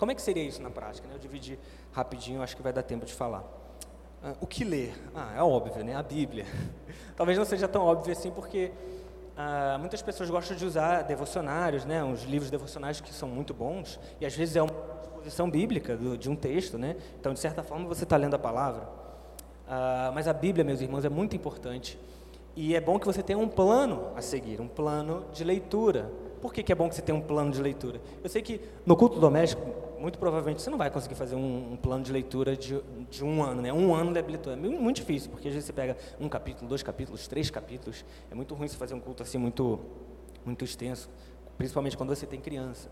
Como é que seria isso na prática? Né? Eu dividi rapidinho, acho que vai dar tempo de falar. Uh, o que ler? Ah, é óbvio, né? A Bíblia. Talvez não seja tão óbvio assim, porque ah, muitas pessoas gostam de usar devocionários, né, uns livros devocionais que são muito bons, e às vezes é uma exposição bíblica do, de um texto, né? então de certa forma você está lendo a palavra. Ah, mas a Bíblia, meus irmãos, é muito importante, e é bom que você tenha um plano a seguir, um plano de leitura. Por que, que é bom que você tenha um plano de leitura? Eu sei que no culto doméstico, muito provavelmente você não vai conseguir fazer um, um plano de leitura de, de, um ano, né? Um ano de leitura. É muito difícil, porque às vezes você pega um capítulo, dois capítulos, três capítulos. É muito ruim você fazer um culto assim muito, muito extenso, principalmente quando você tem criança.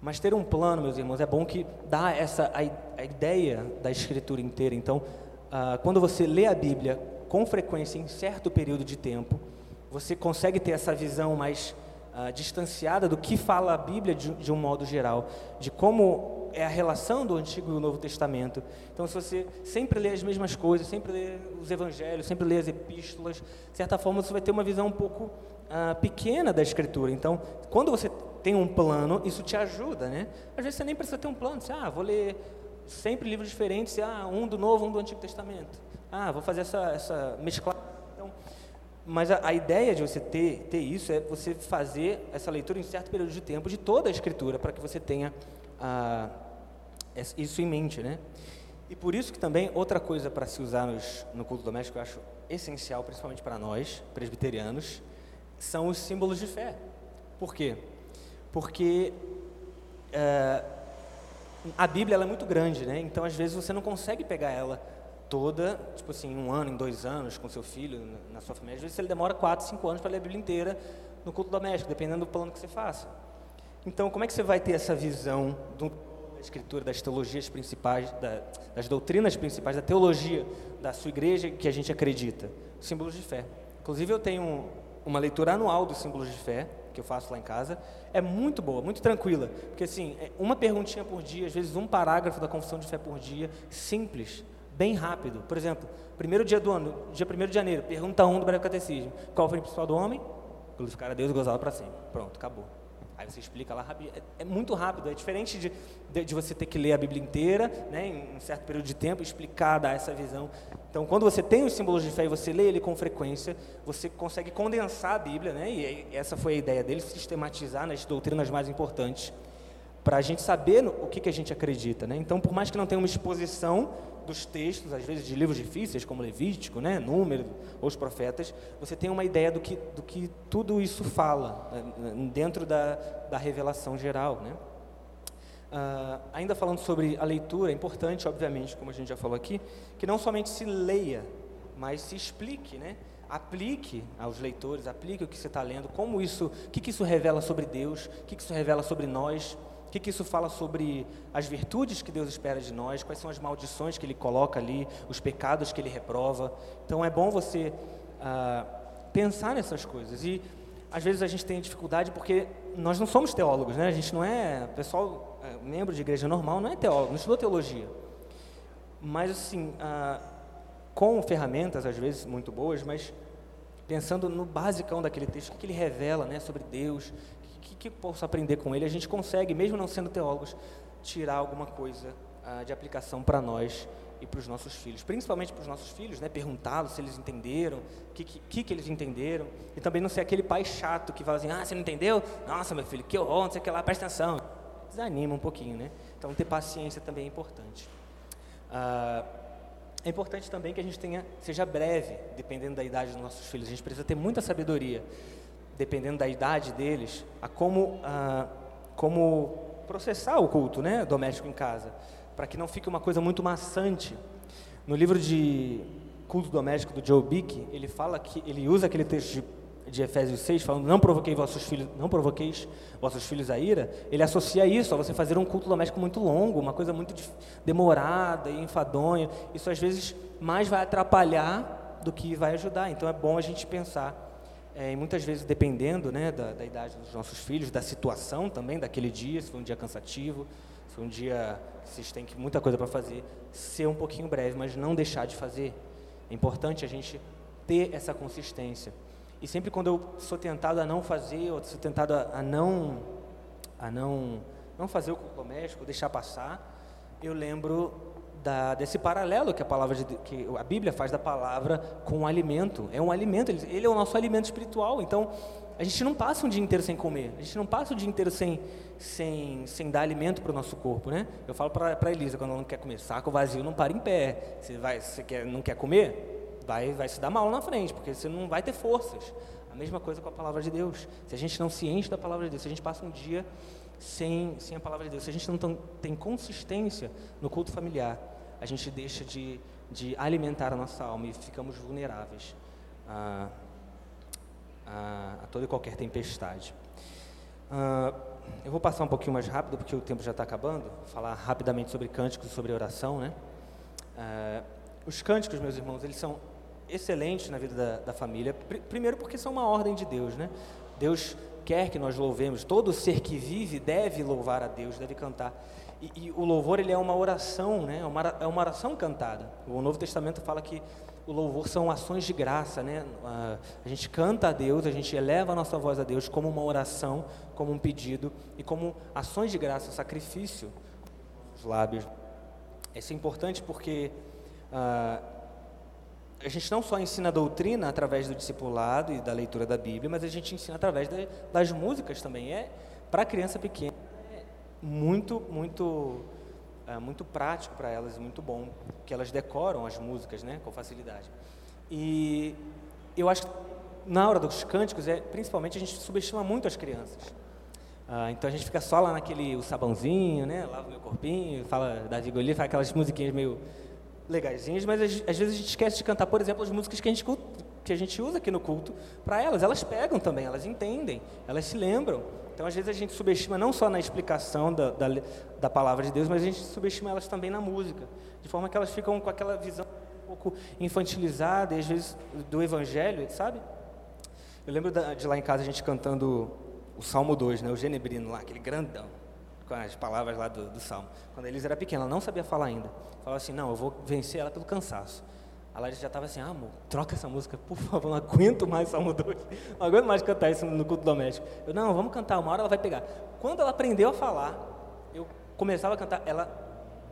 Mas ter um plano, meus irmãos, é bom que dá essa a, a ideia da escritura inteira. Então, ah, quando você lê a Bíblia com frequência em certo período de tempo, você consegue ter essa visão mais uh, distanciada do que fala a Bíblia de, de, um modo geral, de como é a relação do Antigo e o Novo Testamento. Então, se você sempre lê as mesmas coisas, sempre lê os Evangelhos, sempre lê as Epístolas, de certa forma você vai ter uma visão um pouco uh, pequena da Escritura. Então, quando você tem um plano, isso te ajuda, né? Às vezes você nem precisa ter um plano, você, ah, vou ler sempre livros diferentes, ah, um do Novo, um do Antigo Testamento. Ah, vou fazer essa, essa mesclada mas a, a, ideia de você ter, ter isso é você fazer essa leitura em certo período de tempo de toda a escritura, para que você tenha ah, isso em mente, né? E por isso que também outra coisa para se usar nos, no culto doméstico, eu acho essencial, principalmente para nós, presbiterianos, são os símbolos de fé. Por quê? Porque eh, a Bíblia é muito grande, né? Então, às vezes, você não consegue pegar ela toda, tipo assim, um ano, em dois anos, com seu filho, na sua família. Às vezes ele demora quatro, cinco anos para ler a Bíblia inteira no culto doméstico, dependendo do plano que você faça. Então, como é que você vai ter essa visão do, da escritura, das teologias principais, da, das doutrinas principais, da teologia da sua igreja que a gente acredita? Símbolos de fé. Inclusive, eu tenho uma leitura anual dos símbolos de fé, que eu faço lá em casa, é muito boa, muito tranquila, porque assim, é uma perguntinha por dia, às vezes um parágrafo da confissão de fé por dia, simples, bem rápido. Por exemplo, primeiro dia do ano, dia 1 de janeiro, pergunta 1 do breve catecismo. Qual foi o principal do homem? Glorificar a Deus e gozá-lo para sempre. Pronto, acabou. Aí você explica lá rápido. É, é muito rápido, é diferente de, de, de, você ter que ler a Bíblia inteira, né, em um certo período de tempo, explicar, dar essa visão. Então, quando você tem os símbolos de fé e você lê ele com frequência, você consegue condensar a Bíblia, né, e essa foi a ideia dele, sistematizar nas doutrinas mais importantes, para a gente saber o que, que a gente acredita. Né? Então, por mais que não tenha uma exposição dos textos, às vezes de livros difíceis, como Levítico, né, Número, ou os profetas, você tem uma ideia do que, do que tudo isso fala, né, dentro da, da revelação geral. Né? Uh, ainda falando sobre a leitura, é importante, obviamente, como a gente já falou aqui, que não somente se leia, mas se explique, né? aplique aos leitores, aplique o que você está lendo, como isso, o que, que isso revela sobre Deus, o que, que isso revela sobre nós, que, que isso fala sobre as virtudes que Deus espera de nós, quais são as maldições que Ele coloca ali, os pecados que Ele reprova. Então é bom você ah, pensar nessas coisas. E às vezes a gente tem dificuldade porque nós não somos teólogos, né? A gente não é, pessoal, é, membro de igreja normal, não é teólogo, não estudou teologia. Mas assim, ah, com ferramentas às vezes muito boas, mas pensando no basicão daquele texto, o que ele revela né, sobre Deus, que, que posso aprender com ele, a gente consegue, mesmo não sendo teólogos, tirar alguma coisa ah, de aplicação para nós e para os nossos filhos, principalmente para os nossos filhos, né, perguntá-los se eles entenderam, o que, que, que, eles entenderam, e também não ser aquele pai chato que fala assim, ah, você não entendeu? Nossa, meu filho, que horror, não sei o que lá, presta atenção. Desanima um pouquinho, né? Então, ter paciência também é importante. Ah, é importante também que a gente tenha, seja breve, dependendo da idade dos nossos filhos. A gente precisa ter muita sabedoria dependendo da idade deles, a como, a, como processar o culto né, doméstico em casa, para que não fique uma coisa muito maçante. No livro de culto doméstico do Joe Bick, ele fala que ele usa aquele texto de, de Efésios 6, falando não provoquei vossos filhos, não provoqueis vossos filhos a ira. Ele associa isso a você fazer um culto doméstico muito longo, uma coisa muito demorada e enfadonha. Isso às vezes mais vai atrapalhar do que vai ajudar. Então é bom a gente pensar é, e muitas vezes dependendo né, da, da, idade dos nossos filhos, da situação também daquele dia, se foi um dia cansativo, se foi um dia que vocês têm muita coisa para fazer, ser um pouquinho breve, mas não deixar de fazer. É importante a gente ter essa consistência. E sempre quando eu sou tentado a não fazer, ou sou tentado a, a não, a não, não fazer o doméstico, deixar passar, eu lembro da, desse paralelo que a palavra de, que a Bíblia faz da palavra com o alimento. É um alimento, ele, ele, é o nosso alimento espiritual. Então, a gente não passa um dia inteiro sem comer. A gente não passa o dia inteiro sem, sem, sem dar alimento para o nosso corpo, né? Eu falo para a Elisa quando ela não quer comer, saco vazio não para em pé. Você vai, você quer, não quer comer, vai, vai se dar mal na frente, porque você não vai ter forças. A mesma coisa com a palavra de Deus. Se a gente não se enche da palavra de Deus, se a gente passa um dia sem, sem a palavra de Deus, se a gente não tem consistência no culto familiar, a gente deixa de, de alimentar a nossa alma e ficamos vulneráveis a, a, a toda e qualquer tempestade. Uh, eu vou passar um pouquinho mais rápido, porque o tempo já está acabando, falar rapidamente sobre cânticos e sobre oração. Né? Uh, os cânticos, meus irmãos, eles são excelentes na vida da, da família, primeiro porque são uma ordem de Deus. Né? Deus quer que nós louvemos, todo ser que vive deve louvar a Deus, deve cantar. E, e o louvor ele é uma oração, né? é, uma, é uma oração cantada. O Novo Testamento fala que o louvor são ações de graça, né? A, a gente canta a Deus, a gente eleva a nossa voz a Deus como uma oração, como um pedido e como ações de graça, sacrifício os lábios. Isso é importante porque uh, a gente não só ensina a doutrina através do discipulado e da leitura da Bíblia, mas a gente ensina através das músicas também. É para criança pequena muito, muito, é, muito prático para elas, muito bom, que elas decoram as músicas, né, com facilidade. E eu acho que na hora dos cânticos é principalmente a gente subestima muito as crianças. Ah, então a gente fica só lá naquele o sabãozinho, né, lava o meu corpinho, fala da Vigoli, faz aquelas musiquinhas meio legaisinhas, mas às, às, vezes a gente esquece de cantar, por exemplo, as músicas que a gente, que a gente usa aqui no culto para elas. Elas pegam também, elas entendem, elas se lembram. Então, às vezes, a gente subestima não só na explicação da, da, da palavra de Deus, mas a gente subestima elas também na música, de forma que elas ficam com aquela visão um pouco infantilizada, e às vezes, do evangelho, sabe? Eu lembro da, de lá em casa a gente cantando o Salmo 2, né, o Genebrino lá, aquele grandão com as palavras lá do, do Salmo. Quando a Elisa era pequena, ela não sabia falar ainda. Falava assim, não, eu vou vencer ela pelo cansaço. A Larissa já estava assim, ah, amor, troca essa música, por favor, não aguento mais Salmo 2. Não aguento mais cantar isso no culto doméstico. Eu, não, vamos cantar, uma hora ela vai pegar. Quando ela aprendeu a falar, eu começava a cantar, ela,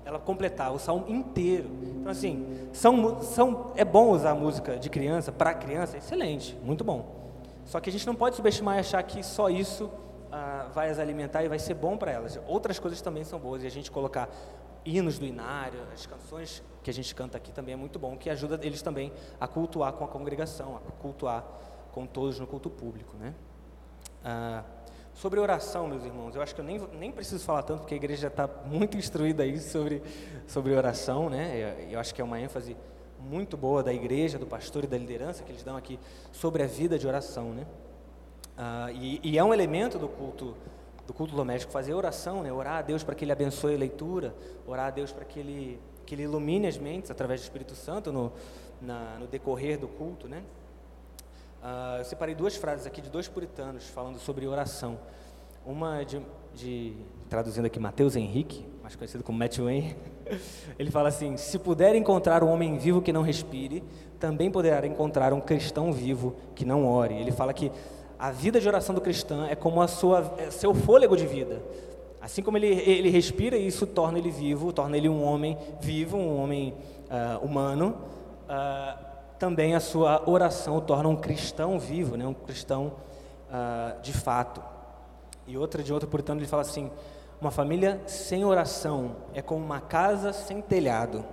ela completava o salmo inteiro. Então, assim, são, são, é bom usar música de criança, para criança, excelente, muito bom. Só que a gente não pode subestimar e achar que só isso ah, vai as alimentar e vai ser bom para elas. Outras coisas também são boas, e a gente colocar hinos do inário, as canções que a gente canta aqui também é muito bom, que ajuda eles também a cultuar com a congregação, a cultuar com todos no culto público. Né? Ah, sobre oração, meus irmãos, eu acho que eu nem, nem preciso falar tanto, porque a igreja já está muito instruída aí sobre, sobre oração, né? Eu, eu acho que é uma ênfase muito boa da igreja, do pastor e da liderança que eles dão aqui sobre a vida de oração, né? Ah, e, e, é um elemento do culto do culto doméstico fazer oração, né? Orar a Deus para que Ele abençoe a leitura, orar a Deus para que Ele que Ele ilumine as mentes através do Espírito Santo no, na, no decorrer do culto, né? Ah, eu separei duas frases aqui de dois puritanos falando sobre oração. Uma de, de traduzindo aqui Mateus Henrique, mais conhecido como Matthew Wayne, ele fala assim: se puder encontrar um homem vivo que não respire, também poderá encontrar um cristão vivo que não ore. Ele fala que a vida de oração do cristão é como a sua, é seu fôlego de vida. Assim como ele, ele respira, isso torna ele vivo, torna ele um homem vivo, um homem uh, humano. Uh, também a sua oração o torna um cristão vivo, né? um cristão uh, de fato. E outra de outro puritano ele fala assim: uma família sem oração é como uma casa sem telhado,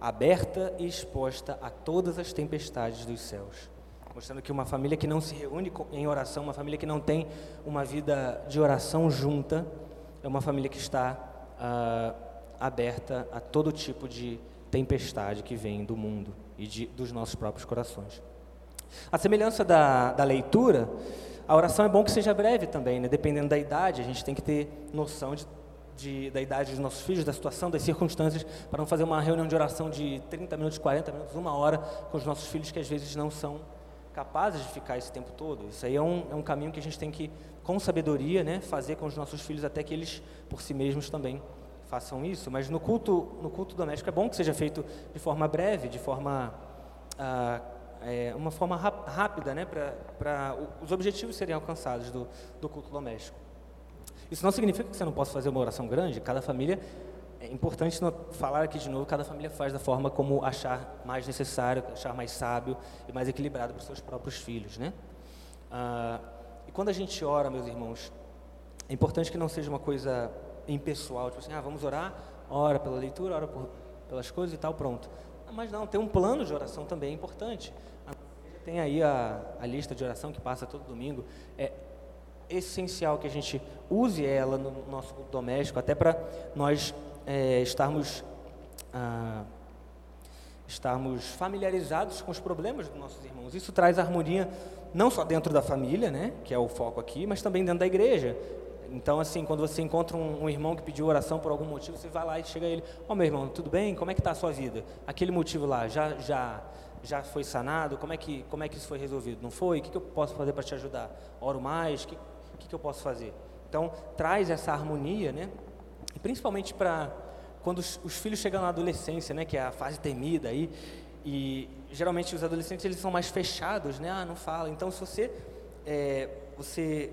aberta e exposta a todas as tempestades dos céus mostrando que uma família que não se reúne em oração, uma família que não tem uma vida de oração junta, é uma família que está ah, aberta a todo tipo de tempestade que vem do mundo e de, dos nossos próprios corações. A semelhança da, da leitura, a oração é bom que seja breve também, né? dependendo da idade, a gente tem que ter noção de, de, da idade dos nossos filhos, da situação, das circunstâncias, para não fazer uma reunião de oração de 30 minutos, 40 minutos, uma hora com os nossos filhos que às vezes não são capazes de ficar esse tempo todo. Isso aí é um, é um caminho que a gente tem que, com sabedoria, né, fazer com os nossos filhos até que eles, por si mesmos, também façam isso. Mas no culto, no culto doméstico é bom que seja feito de forma breve, de forma ah, é, uma forma rápida, né, para os objetivos serem alcançados do, do culto doméstico. Isso não significa que você não possa fazer uma oração grande. Cada família é importante falar aqui de novo, cada família faz da forma como achar mais necessário, achar mais sábio e mais equilibrado para os seus próprios filhos, né? Ah, e quando a gente ora, meus irmãos, é importante que não seja uma coisa impessoal, tipo assim, ah, vamos orar, ora pela leitura, ora por, pelas coisas e tal, pronto. Mas não, ter um plano de oração também é importante. tem aí a, a lista de oração que passa todo domingo. É essencial que a gente use ela no nosso doméstico, até para nós é, estarmos, ah, estarmos familiarizados com os problemas dos nossos irmãos. Isso traz harmonia não só dentro da família, né, que é o foco aqui, mas também dentro da igreja. Então, assim, quando você encontra um, um, irmão que pediu oração por algum motivo, você vai lá e chega a ele, ó oh, meu irmão, tudo bem? Como é que está a sua vida? Aquele motivo lá, já, já, já foi sanado? Como é, que, como é que isso foi resolvido? Não foi? O que, que eu posso fazer para te ajudar? Oro mais? O que, que, que eu posso fazer? Então, traz essa harmonia, né? E principalmente para quando os, os, filhos chegam na adolescência, né? Que é a fase temida aí, e geralmente os adolescentes eles são mais fechados, né? Ah, não fala. Então, se você é, você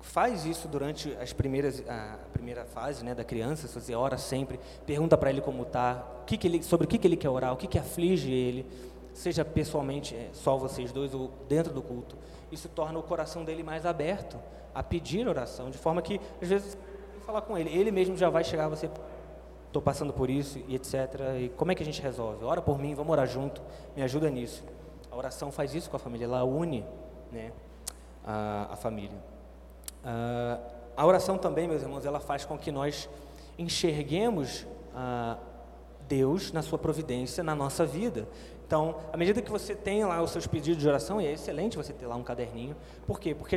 faz isso durante as primeiras a primeira fase, né, da criança, se você ora sempre, pergunta para ele como está, que que ele, sobre o que, que ele quer orar, o que, que aflige ele, seja pessoalmente é, só vocês dois ou dentro do culto. Isso torna o coração dele mais aberto a pedir oração, de forma que às vezes falar com ele, ele mesmo já vai chegar você estou passando por isso e etc. E como é que a gente resolve? Ora por mim, vamos orar junto, me ajuda nisso. A oração faz isso com a família, ela une né, a, a família. Uh, a oração também, meus irmãos, ela faz com que nós enxerguemos uh, Deus na sua providência na nossa vida. Então, à medida que você tem lá os seus pedidos de oração, e é excelente você ter lá um caderninho. Por quê? Porque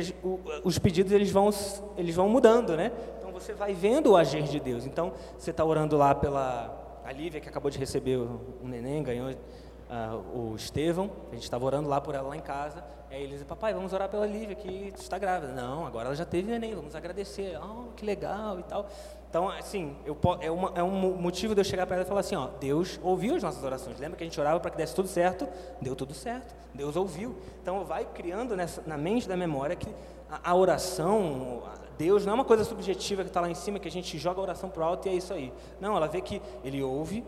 os pedidos eles vão, eles vão mudando, né? Você vai vendo o agir de Deus. Então, você está orando lá pela a Lívia, que acabou de receber um neném, ganhou uh, o Estevão, a gente estava orando lá por ela lá em casa, aí eles dizem, papai, vamos orar pela Lívia, que está grávida. Não, agora ela já teve neném, vamos agradecer, oh, que legal e tal. Então, assim, eu, é, uma, é, um motivo de eu chegar para ela e falar assim, ó, Deus ouviu as nossas orações. Lembra que a gente orava para que desse tudo certo? Deu tudo certo. Deus ouviu. Então, vai criando nessa, na mente da memória que a, a oração, Deus não é uma coisa subjetiva que está lá em cima, que a gente joga a oração para o alto e é isso aí. Não, ela vê que Ele ouve,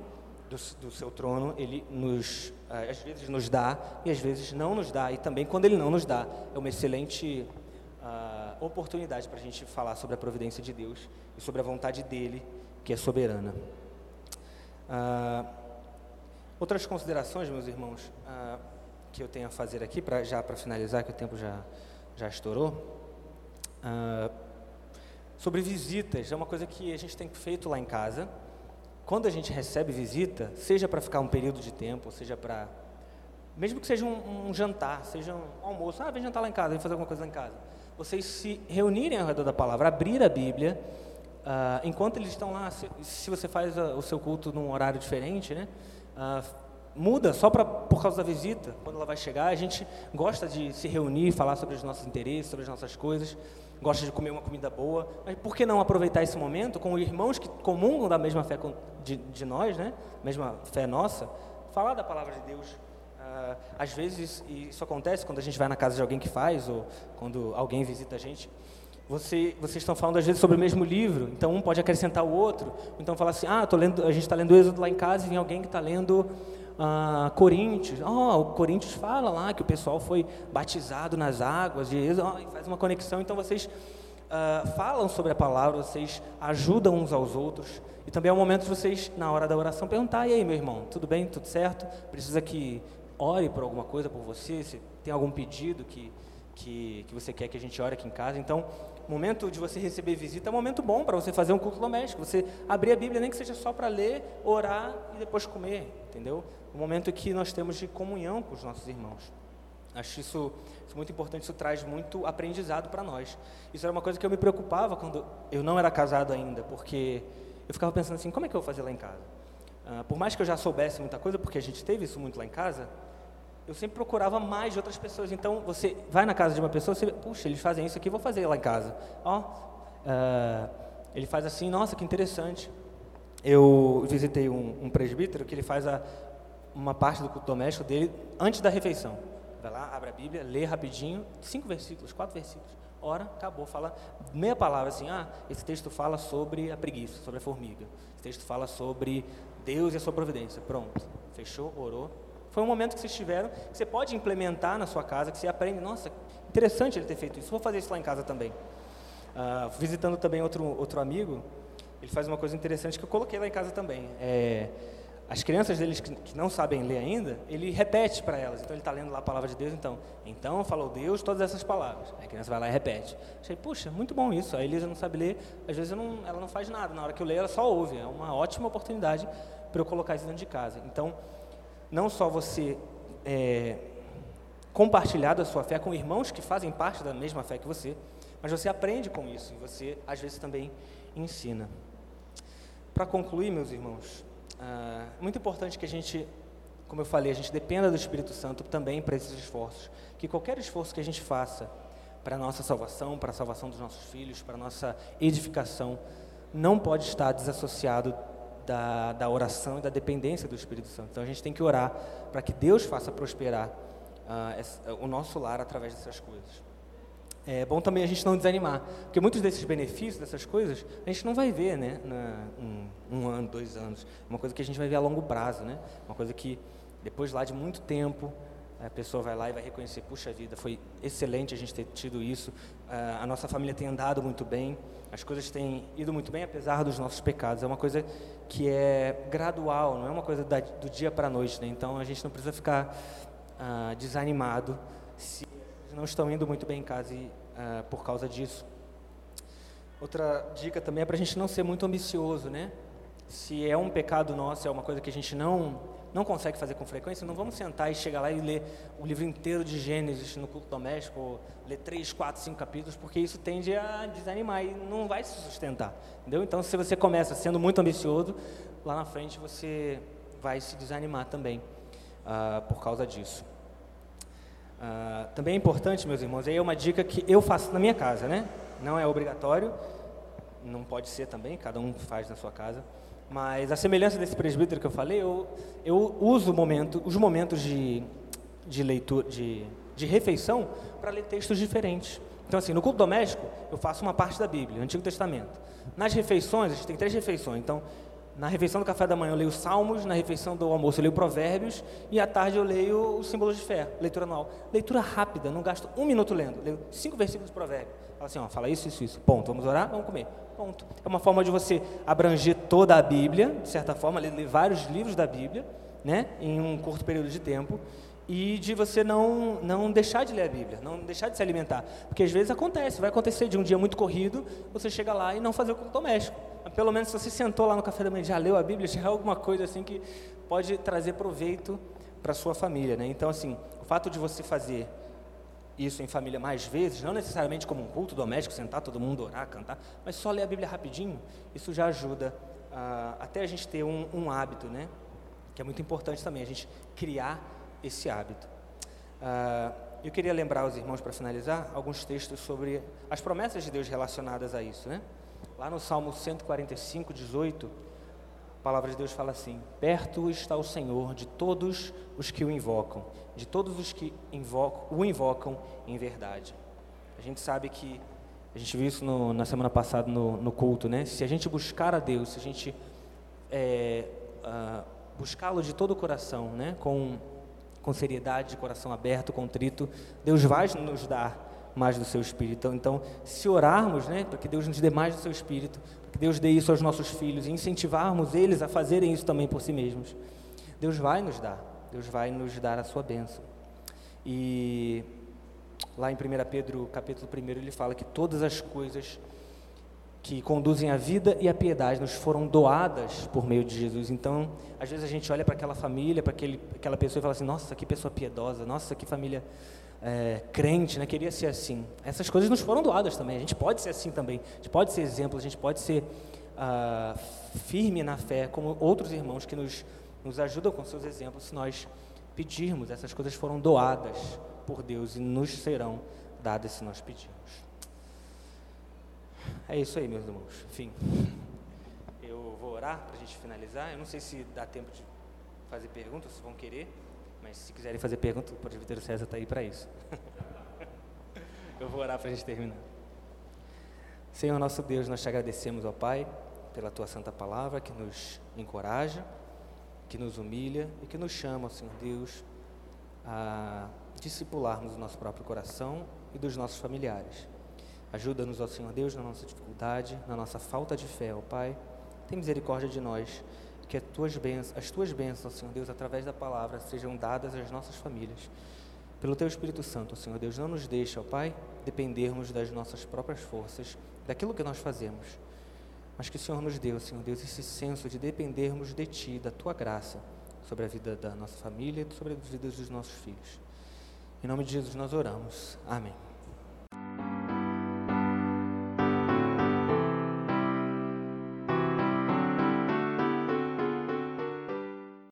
do, do, seu trono, ele nos, eh, às vezes nos dá e às vezes não nos dá. E também quando ele não nos dá, é uma excelente uh, oportunidade para a gente falar sobre a providência de Deus e sobre a vontade dele, que é soberana. Uh, outras considerações, meus irmãos, uh, que eu tenho a fazer aqui, pra, já para finalizar, que o tempo já, já estourou. Sobre visitas, é uma coisa que a gente tem feito lá em casa quando a gente recebe visita, seja para ficar um período de tempo, seja para. Mesmo que seja um, um, jantar, seja um almoço, ah, vem jantar lá em casa, vem fazer alguma coisa lá em casa. Vocês se reunirem ao redor da palavra, abrir a Bíblia, uh, enquanto eles estão lá, se, se você faz a, o seu culto num horário diferente, né? Uh, muda só pra, por causa da visita, quando ela vai chegar. A gente gosta de se reunir, falar sobre os nossos interesses, sobre as nossas coisas gosta de comer uma comida boa, mas por que não aproveitar esse momento com irmãos que comungam da mesma fé de, de nós, né? mesma fé nossa, falar da palavra de Deus. Uh, às vezes, isso acontece quando a gente vai na casa de alguém que faz, ou quando alguém visita a gente, você, vocês estão falando às vezes sobre o mesmo livro, então um pode acrescentar o outro, então falar assim, ah, tô lendo, a gente está lendo Êxodo lá em casa e vem alguém que está lendo ah, Coríntios, oh, o Coríntios fala lá que o pessoal foi batizado nas águas Êxodo, oh, faz uma conexão, então vocês ah, falam sobre a palavra, vocês ajudam uns aos outros, e também é o momento de vocês, na hora da oração, perguntar, e aí meu irmão, tudo bem, tudo certo? Precisa que ore por alguma coisa por você, se tem algum pedido que, que, que você quer que a gente ore aqui em casa, então momento de você receber visita é um momento bom para você fazer um culto doméstico. Você abrir a Bíblia, nem que seja só para ler, orar e depois comer, entendeu? Um momento que nós temos de comunhão com os nossos irmãos. Acho isso, isso muito importante, isso traz muito aprendizado para nós. Isso era uma coisa que eu me preocupava quando eu não era casado ainda, porque eu ficava pensando assim, como é que eu vou fazer lá em casa? Uh, por mais que eu já soubesse muita coisa, porque a gente teve isso muito lá em casa, eu sempre procurava mais de outras pessoas. Então, você vai na casa de uma pessoa, você, puxa, eles fazem isso aqui, vou fazer lá em casa. Ó, uh, ele faz assim, nossa, que interessante. Eu visitei um, um presbítero que ele faz a, uma parte do culto doméstico dele antes da refeição. Vai lá, abre a Bíblia, lê rapidinho, cinco versículos, quatro versículos. Ora, acabou, fala meia palavra assim, ah, esse texto fala sobre a preguiça, sobre a formiga. Esse texto fala sobre Deus e a sua providência. Pronto, fechou, orou, foi um momento que vocês tiveram, que você pode implementar na sua casa, que você aprende, nossa, interessante ele ter feito isso, vou fazer isso lá em casa também. Uh, visitando também outro, outro amigo, ele faz uma coisa interessante que eu coloquei lá em casa também. É, as crianças deles que, não sabem ler ainda, ele repete para elas. Então ele está lendo lá a palavra de Deus, então, então falou Deus todas essas palavras. A criança vai lá e repete. Achei, puxa, muito bom isso. A Elisa não sabe ler, às vezes não, ela não faz nada. Na hora que eu leio, ela só ouve. É uma ótima oportunidade para eu colocar isso dentro de casa. Então, não só você é, compartilhar da sua fé com irmãos que fazem parte da mesma fé que você, mas você aprende com isso e você, às vezes, também ensina. Para concluir, meus irmãos, ah, muito importante que a gente, como eu falei, a gente dependa do Espírito Santo também para esses esforços. Que qualquer esforço que a gente faça para a nossa salvação, para a salvação dos nossos filhos, para a nossa edificação, não pode estar desassociado da, da oração e da dependência do Espírito Santo. Então a gente tem que orar para que Deus faça prosperar esse, o nosso lar através dessas coisas. É bom também a gente não desanimar, porque muitos desses benefícios, dessas coisas, a gente não vai ver, né, na, um, um, ano, dois anos. Uma coisa que a gente vai ver a longo prazo, né? Uma coisa que depois lá de muito tempo a pessoa vai lá e vai reconhecer, puxa vida, foi excelente a gente ter tido isso. Uh, a nossa família tem andado muito bem, as coisas têm ido muito bem apesar dos nossos pecados. É uma coisa que é gradual, não é uma coisa da, do dia para a noite, né? Então a gente não precisa ficar uh, desanimado se não estão indo muito bem em casa e, uh, por causa disso. Outra dica também é para a gente não ser muito ambicioso, né? Se é um pecado nosso, é uma coisa que a gente não não consegue fazer com frequência, não vamos sentar e chegar lá e ler o livro inteiro de Gênesis no culto doméstico, ou ler três, quatro, cinco capítulos, porque isso tende a desanimar e não vai se sustentar, entendeu? Então, se você começa sendo muito ambicioso, lá na frente você vai se desanimar também uh, por causa disso. Uh, também é importante, meus irmãos, aí é uma dica que eu faço na minha casa, né? Não é obrigatório, não pode ser também, cada um faz na sua casa. Mas a semelhança desse presbítero que eu falei, eu, eu uso momento, os momentos de, de leitura, de, de refeição, para ler textos diferentes. Então, assim, no culto doméstico, eu faço uma parte da Bíblia, Antigo Testamento. Nas refeições, a gente tem três refeições. Então, na refeição do café da manhã eu leio Salmos, na refeição do almoço eu leio Provérbios e à tarde eu leio os símbolos de fé, leitura anual. Leitura rápida, não gasto um minuto lendo, leio cinco versículos de Provérbios. Fala assim, ó, fala isso, isso, isso. Ponto. Vamos orar? Vamos comer. Ponto. É uma forma de você abranger toda a Bíblia, de certa forma, ler vários livros da Bíblia, né, em um curto período de tempo e de você não, não deixar de ler a Bíblia, não deixar de se alimentar. Porque às vezes acontece, vai acontecer de um dia muito corrido, você chega lá e não fazer o culto doméstico. Pelo menos se você sentou lá no café da manhã já leu a Bíblia, já é alguma coisa assim que pode trazer proveito para a sua família. Né? Então, assim, o fato de você fazer isso em família mais vezes, não necessariamente como um culto doméstico, sentar todo mundo, orar, cantar, mas só ler a Bíblia rapidinho, isso já ajuda até a gente ter um, um hábito, né? Que é muito importante também, a gente criar esse hábito. Uh, eu queria lembrar aos irmãos, para finalizar, alguns textos sobre as promessas de Deus relacionadas a isso. Né? Lá no Salmo 145, 18, a palavra de Deus fala assim: Perto está o Senhor de todos os que o invocam, de todos os que invocam, o invocam em verdade. A gente sabe que, a gente viu isso no, na semana passada no, no, culto, né? Se a gente buscar a Deus, se a gente é, uh, buscá-lo de todo o coração, né? Com com seriedade, de coração aberto, contrito, Deus vai nos dar mais do seu espírito. Então, se orarmos, né, para que Deus nos dê mais do seu espírito, para que Deus dê isso aos nossos filhos e incentivarmos eles a fazerem isso também por si mesmos, Deus vai nos dar, Deus vai nos dar a sua bênção. E lá em 1 Pedro, capítulo 1, ele fala que todas as coisas que conduzem a vida e a piedade nos foram doadas por meio de Jesus. Então, às vezes a gente olha para aquela família, para aquela pessoa e fala assim: nossa, que pessoa piedosa, nossa, que família é, crente, né? queria ser assim. Essas coisas nos foram doadas também. A gente pode ser assim também. A gente pode ser exemplo, a gente pode ser uh, firme na fé, como outros irmãos que nos, nos ajudam com seus exemplos, se nós pedirmos. Essas coisas foram doadas por Deus e nos serão dadas se nós pedirmos. É isso aí, meus irmãos. Enfim, eu vou orar para a gente finalizar. Eu não sei se dá tempo de fazer perguntas, se vão querer, mas se quiserem fazer perguntas, o presbítero César está aí para isso. eu vou orar para a gente terminar. Senhor nosso Deus, nós te agradecemos, ó Pai, pela tua santa palavra que nos encoraja, que nos humilha e que nos chama, Senhor Deus, a discipularmos o nosso próprio coração e dos nossos familiares. Ajuda-nos, ó Senhor Deus, na nossa dificuldade, na nossa falta de fé, ó Pai. Tem misericórdia de nós que as tuas, bênçãos, as tuas bênçãos, Senhor Deus, através da palavra, sejam dadas às nossas famílias. Pelo Teu Espírito Santo, Senhor Deus, não nos deixa, ó Pai, dependermos das nossas próprias forças, daquilo que nós fazemos, mas que o Senhor nos deu, Senhor Deus, esse senso de dependermos de Ti, da Tua graça, sobre a vida da nossa família e sobre a vida dos nossos filhos. Em nome de Jesus nós oramos. Amém.